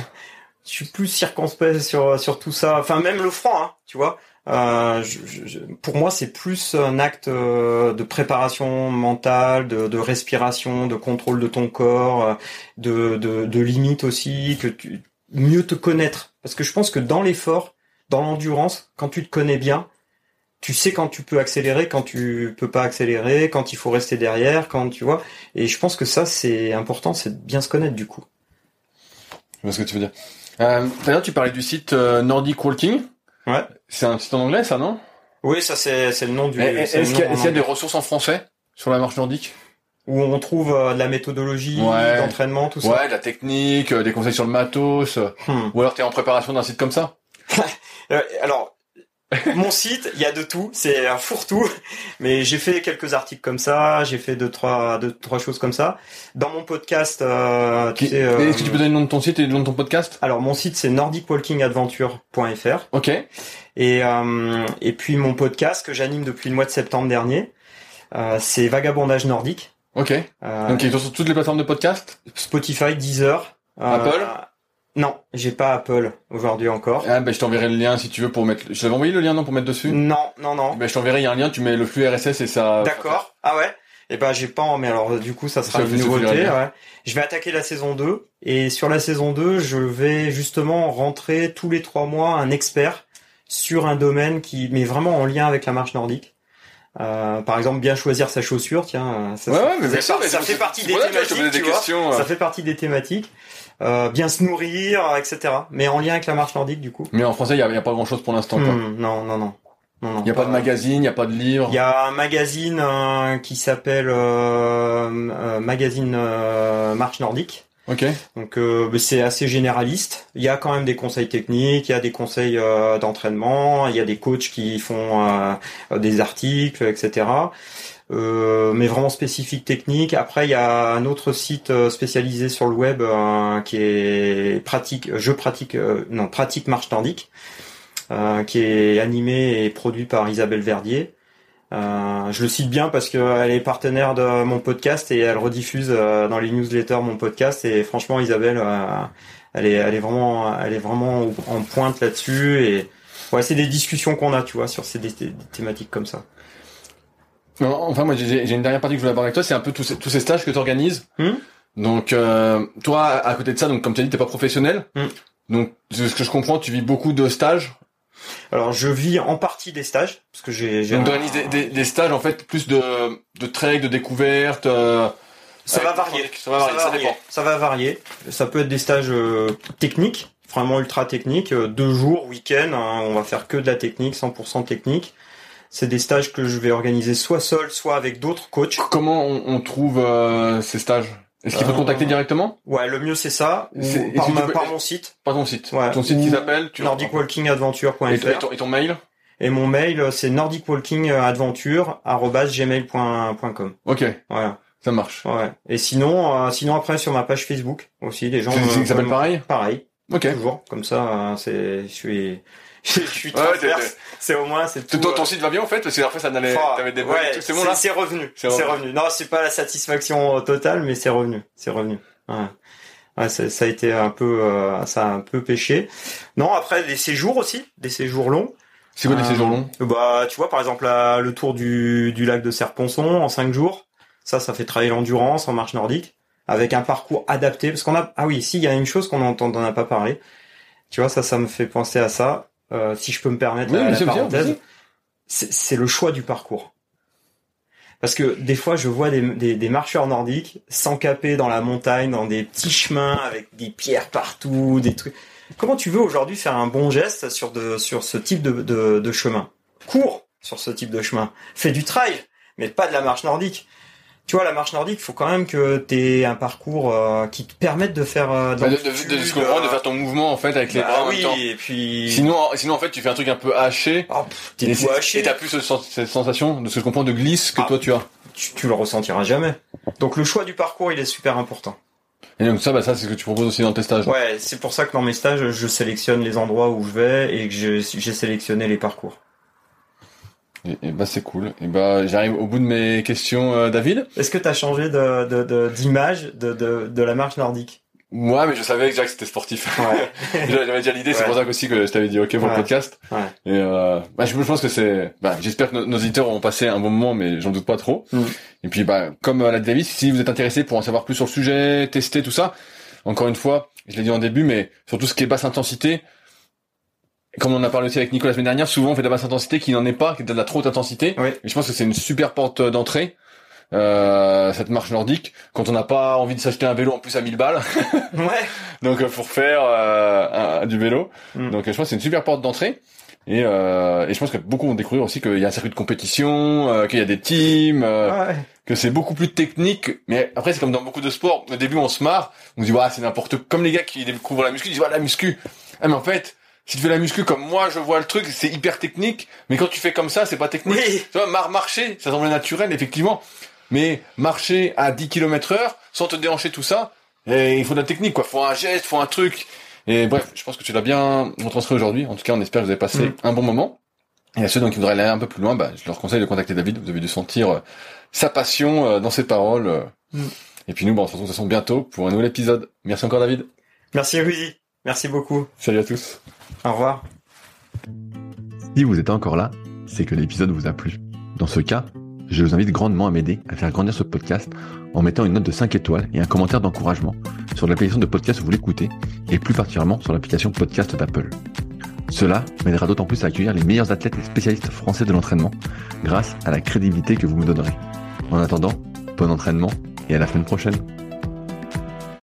je suis plus circonspect sur sur tout ça. Enfin, même le froid, hein, tu vois. Euh, je- je- pour moi, c'est plus un acte euh, de préparation mentale, de, de respiration, de contrôle de ton corps, euh, de, de, de limite aussi, que tu mieux te connaître. Parce que je pense que dans l'effort, dans l'endurance, quand tu te connais bien, tu sais quand tu peux accélérer, quand tu peux pas accélérer, quand il faut rester derrière, quand tu vois. Et je pense que ça, c'est important, c'est de bien se connaître du coup. Je vois ce que tu veux dire? Euh, tout à l'heure, tu parlais du site euh, Nordic Walking. Ouais. C'est un site en anglais, ça, non? Oui, ça c'est le nom du. Est-ce qu'il y, a- y a des ressources en français sur la marche nordique? Où on trouve euh, de la méthodologie, Ouais. d'entraînement, tout ça. Ouais, de la technique, euh, des conseils sur le matos. euh, Hmm. Ou alors t'es en préparation d'un site comme ça? Alors, mon site, il y a de tout, c'est un fourre-tout, mais j'ai fait quelques articles comme ça, j'ai fait deux trois deux trois choses comme ça. Dans mon podcast, euh, tu sais, euh, Est-ce que tu peux donner le nom de ton site et le nom de ton podcast? Alors mon site c'est nordicwalkingadventure.fr Ok. et euh, et puis mon podcast que j'anime depuis le mois de septembre dernier, euh, c'est Vagabondage nordique. Ok. Euh, Donc sur toutes les plateformes de podcast? Spotify, Deezer. euh, Apple? Non, j'ai pas Apple aujourd'hui encore. Ah ben je t'enverrai le lien si tu veux pour mettre. Je t'avais envoyé le lien non pour mettre dessus? Non, non, non. Ben je t'enverrai il y a un lien, tu mets le flux RSS et ça. D'accord. Ah ouais? Eh ben j'ai pas, mais alors du coup ça sera une nouveauté. Ouais. Je vais attaquer la saison 2 et sur la saison 2, je vais justement rentrer tous les trois mois un expert sur un domaine qui met vraiment en lien avec la marche nordique. Euh, par exemple, bien choisir sa chaussure, tiens, euh, ça, Ouais ça- ouais mais ça bien sûr, fait- mais ça partie des thématiques, tu vois. euh. Ça fait partie des thématiques. Euh, bien se nourrir, etc. Mais en lien avec la marche nordique, du coup. Mais en français il y a, pas grand chose pour l'instant. Hmm, non, non, non. Il y a pas de magazine, il y a pas de livre. Il y a un magazine euh, qui s'appelle euh, euh, Magazine euh, Marche Nordique. Ok. Donc euh, bah, c'est assez généraliste. Il y a quand même des conseils techniques, il y a des conseils euh, d'entraînement, il y a des coachs qui font euh, des articles, etc. Euh, mais vraiment spécifique technique. Après, il y a un autre site euh, spécialisé sur le web euh, qui est pratique. Je pratique, non pratique marche nordique, qui est animé et produit par Isabelle Verdier. Je le cite bien parce qu'elle est partenaire de mon podcast et elle rediffuse dans les newsletters mon podcast et franchement Isabelle elle est vraiment elle est vraiment en pointe là-dessus et ouais c'est des discussions qu'on a tu vois sur ces thématiques comme ça. Non, Enfin moi j'ai une dernière partie que je voulais aborder avec toi, c'est un peu tous ces, tous ces stages que tu organises. Hmm. Donc euh, toi à côté de ça, donc comme tu as dit t'es pas professionnel. Hmm. Donc de ce que je comprends, tu vis beaucoup de stages. Alors je vis en partie des stages parce que j'ai Donc des, des, des stages en fait plus de, de trail, de découverte, euh, Ça va varier. Ça va varier, ça, va varier. Ça peut être des stages euh, techniques, vraiment ultra techniques, euh, deux jours, week-end. hein, on va faire que de la technique, 100% technique. C'est des stages que je vais organiser soit seul, soit avec d'autres coachs. Comment on, on trouve euh, ces stages? Est-ce qu'il faut te Euh, contacter directement? Ouais, le mieux c'est ça, ou par, ma- peux- par mon site, Par ton site. Ouais. Ton site qui s'appelle tu... nordicwalkingadventure.fr. et, ton, et et ton mail? Et mon mail, c'est nordicwalkingadventure@gmail.com. Ok, Voilà. ça marche. Ouais. Et sinon, euh, sinon après sur ma page Facebook aussi, les gens. Il s'appelle pareil? Pareil. Ok. Toujours. Comme ça, euh, c'est, je suis, je suis Ouais, transverse. c'est au moins, c'est tout. Ton, ton euh, site va bien en fait Parce que après ça n'allait... enfin, T'avais des ouais, c'est bon là C'est revenu. C'est revenu. revenu. Non, c'est pas la satisfaction totale, mais c'est revenu. C'est revenu. Ouais. Ouais, ça, ça a été un peu, euh, ça a un peu pêché. Non, après des séjours aussi, des séjours longs. C'est quoi des Euh, séjours longs? Bah, tu vois, par exemple, le tour du, du lac de Serponçon en cinq jours. Ça, ça fait travailler l'endurance en marche nordique avec un parcours adapté. Parce qu'on a, ah oui, si, il y a une chose qu'on entend, on n'a pas parlé. Tu vois, ça, ça me fait penser à ça. Euh, si je peux me permettre Oui, la, parenthèse, c'est c'est le choix du parcours. Parce que des fois, je vois des, des, des marcheurs nordiques s'encaper dans la montagne, dans des petits chemins avec des pierres partout, des trucs. Comment tu veux aujourd'hui faire un bon geste sur de sur ce type de, de, de chemin? Cours sur ce type de chemin. Fais du trail, mais pas de la marche nordique. Tu vois, la marche nordique, il faut quand même que tu aies un parcours euh, qui te permette de faire euh, Bah, de, de, de, de, de faire ton mouvement en fait avec les Bah bras en oui, même temps. et puis Sinon, sinon en fait tu fais un truc un peu haché. Oh, t'es haché. et t'as plus ce cette sensation, de ce que je comprends, de glisse que Ah. toi tu as. tu, tu le ressentiras jamais. Donc le choix du parcours, il est super important. Et donc ça, bah ça c'est ce que tu proposes aussi dans tes stages. Ouais, c'est pour ça que dans mes stages, je sélectionne les endroits où je vais et que j'ai sélectionné les parcours. Et, et bah c'est cool. Et bah j'arrive au bout de mes questions, euh, David. Est-ce que tu as changé de de- de- d'image de, de, de la marche nordique? Ouais, mais je savais déjà que c'était sportif. Ouais. J'avais déjà l'idée, c'est Ouais. pour ça aussi que je t'avais dit ok pour le podcast. Ouais. Et euh, bah, je, pense que c'est. Bah, j'espère que nos, nos auditeurs ont passé un bon moment, mais j'en doute pas trop. Mm. Et puis bah comme euh, l'a dit David, si vous êtes intéressé pour en savoir plus sur le sujet, tester tout ça, encore une fois, je l'ai dit en début, mais surtout ce qui est basse intensité. Comme on en a parlé aussi avec Nicolas la semaine dernière, souvent on fait de la basse intensité qui n'en est pas, qui est de la trop haute intensité. Oui. Et je pense que c'est une super porte d'entrée. Euh, cette marche nordique quand on n'a pas envie de s'acheter un vélo en plus à 1000 balles Ouais. donc euh, pour faire euh, un- du vélo. Mm. Donc euh, je pense que c'est une super porte d'entrée. Et, euh, et je pense que beaucoup vont découvrir aussi qu'il y a un circuit de compétition, euh, qu'il y a des teams, euh, Ouais. que c'est beaucoup plus technique. Mais après c'est comme dans beaucoup de sports. Au début on se marre, on se dit ouais c'est n'importe quoi. Comme les gars qui découvrent la muscu, ils disent ouais la muscu. Ah mais en fait si tu fais la muscu comme moi je vois le truc, c'est hyper technique. Mais quand tu fais comme ça c'est pas technique. Oui. Tu vois mar marcher ça semble naturel effectivement. Mais marcher à 10 km heure sans te déhancher tout ça, et il faut de la technique, quoi. Faut un geste, faut un truc. Et bref, je pense que tu l'as bien retranscrit aujourd'hui. En tout cas, on espère que vous avez passé Mm. un bon moment. Et à ceux donc qui voudraient aller un peu plus loin, bah, je leur conseille de contacter David. Vous avez dû sentir euh, sa passion euh, dans ses paroles. euh. Mm. Et puis nous, bah, on se retrouve de toute façon bientôt pour un nouvel épisode. Merci encore David. Merci Rudy. Merci beaucoup. Salut à tous. Au revoir. Si vous êtes encore là, c'est que l'épisode vous a plu. Dans ce cas, je vous invite grandement à m'aider à faire grandir ce podcast en mettant une note de 5 étoiles et un commentaire d'encouragement sur l'application de podcast où vous l'écoutez et plus particulièrement sur l'application podcast d'Apple. Cela m'aidera d'autant plus à accueillir les meilleurs athlètes et spécialistes français de l'entraînement grâce à la crédibilité que vous me donnerez. En attendant, bon entraînement et à la semaine prochaine.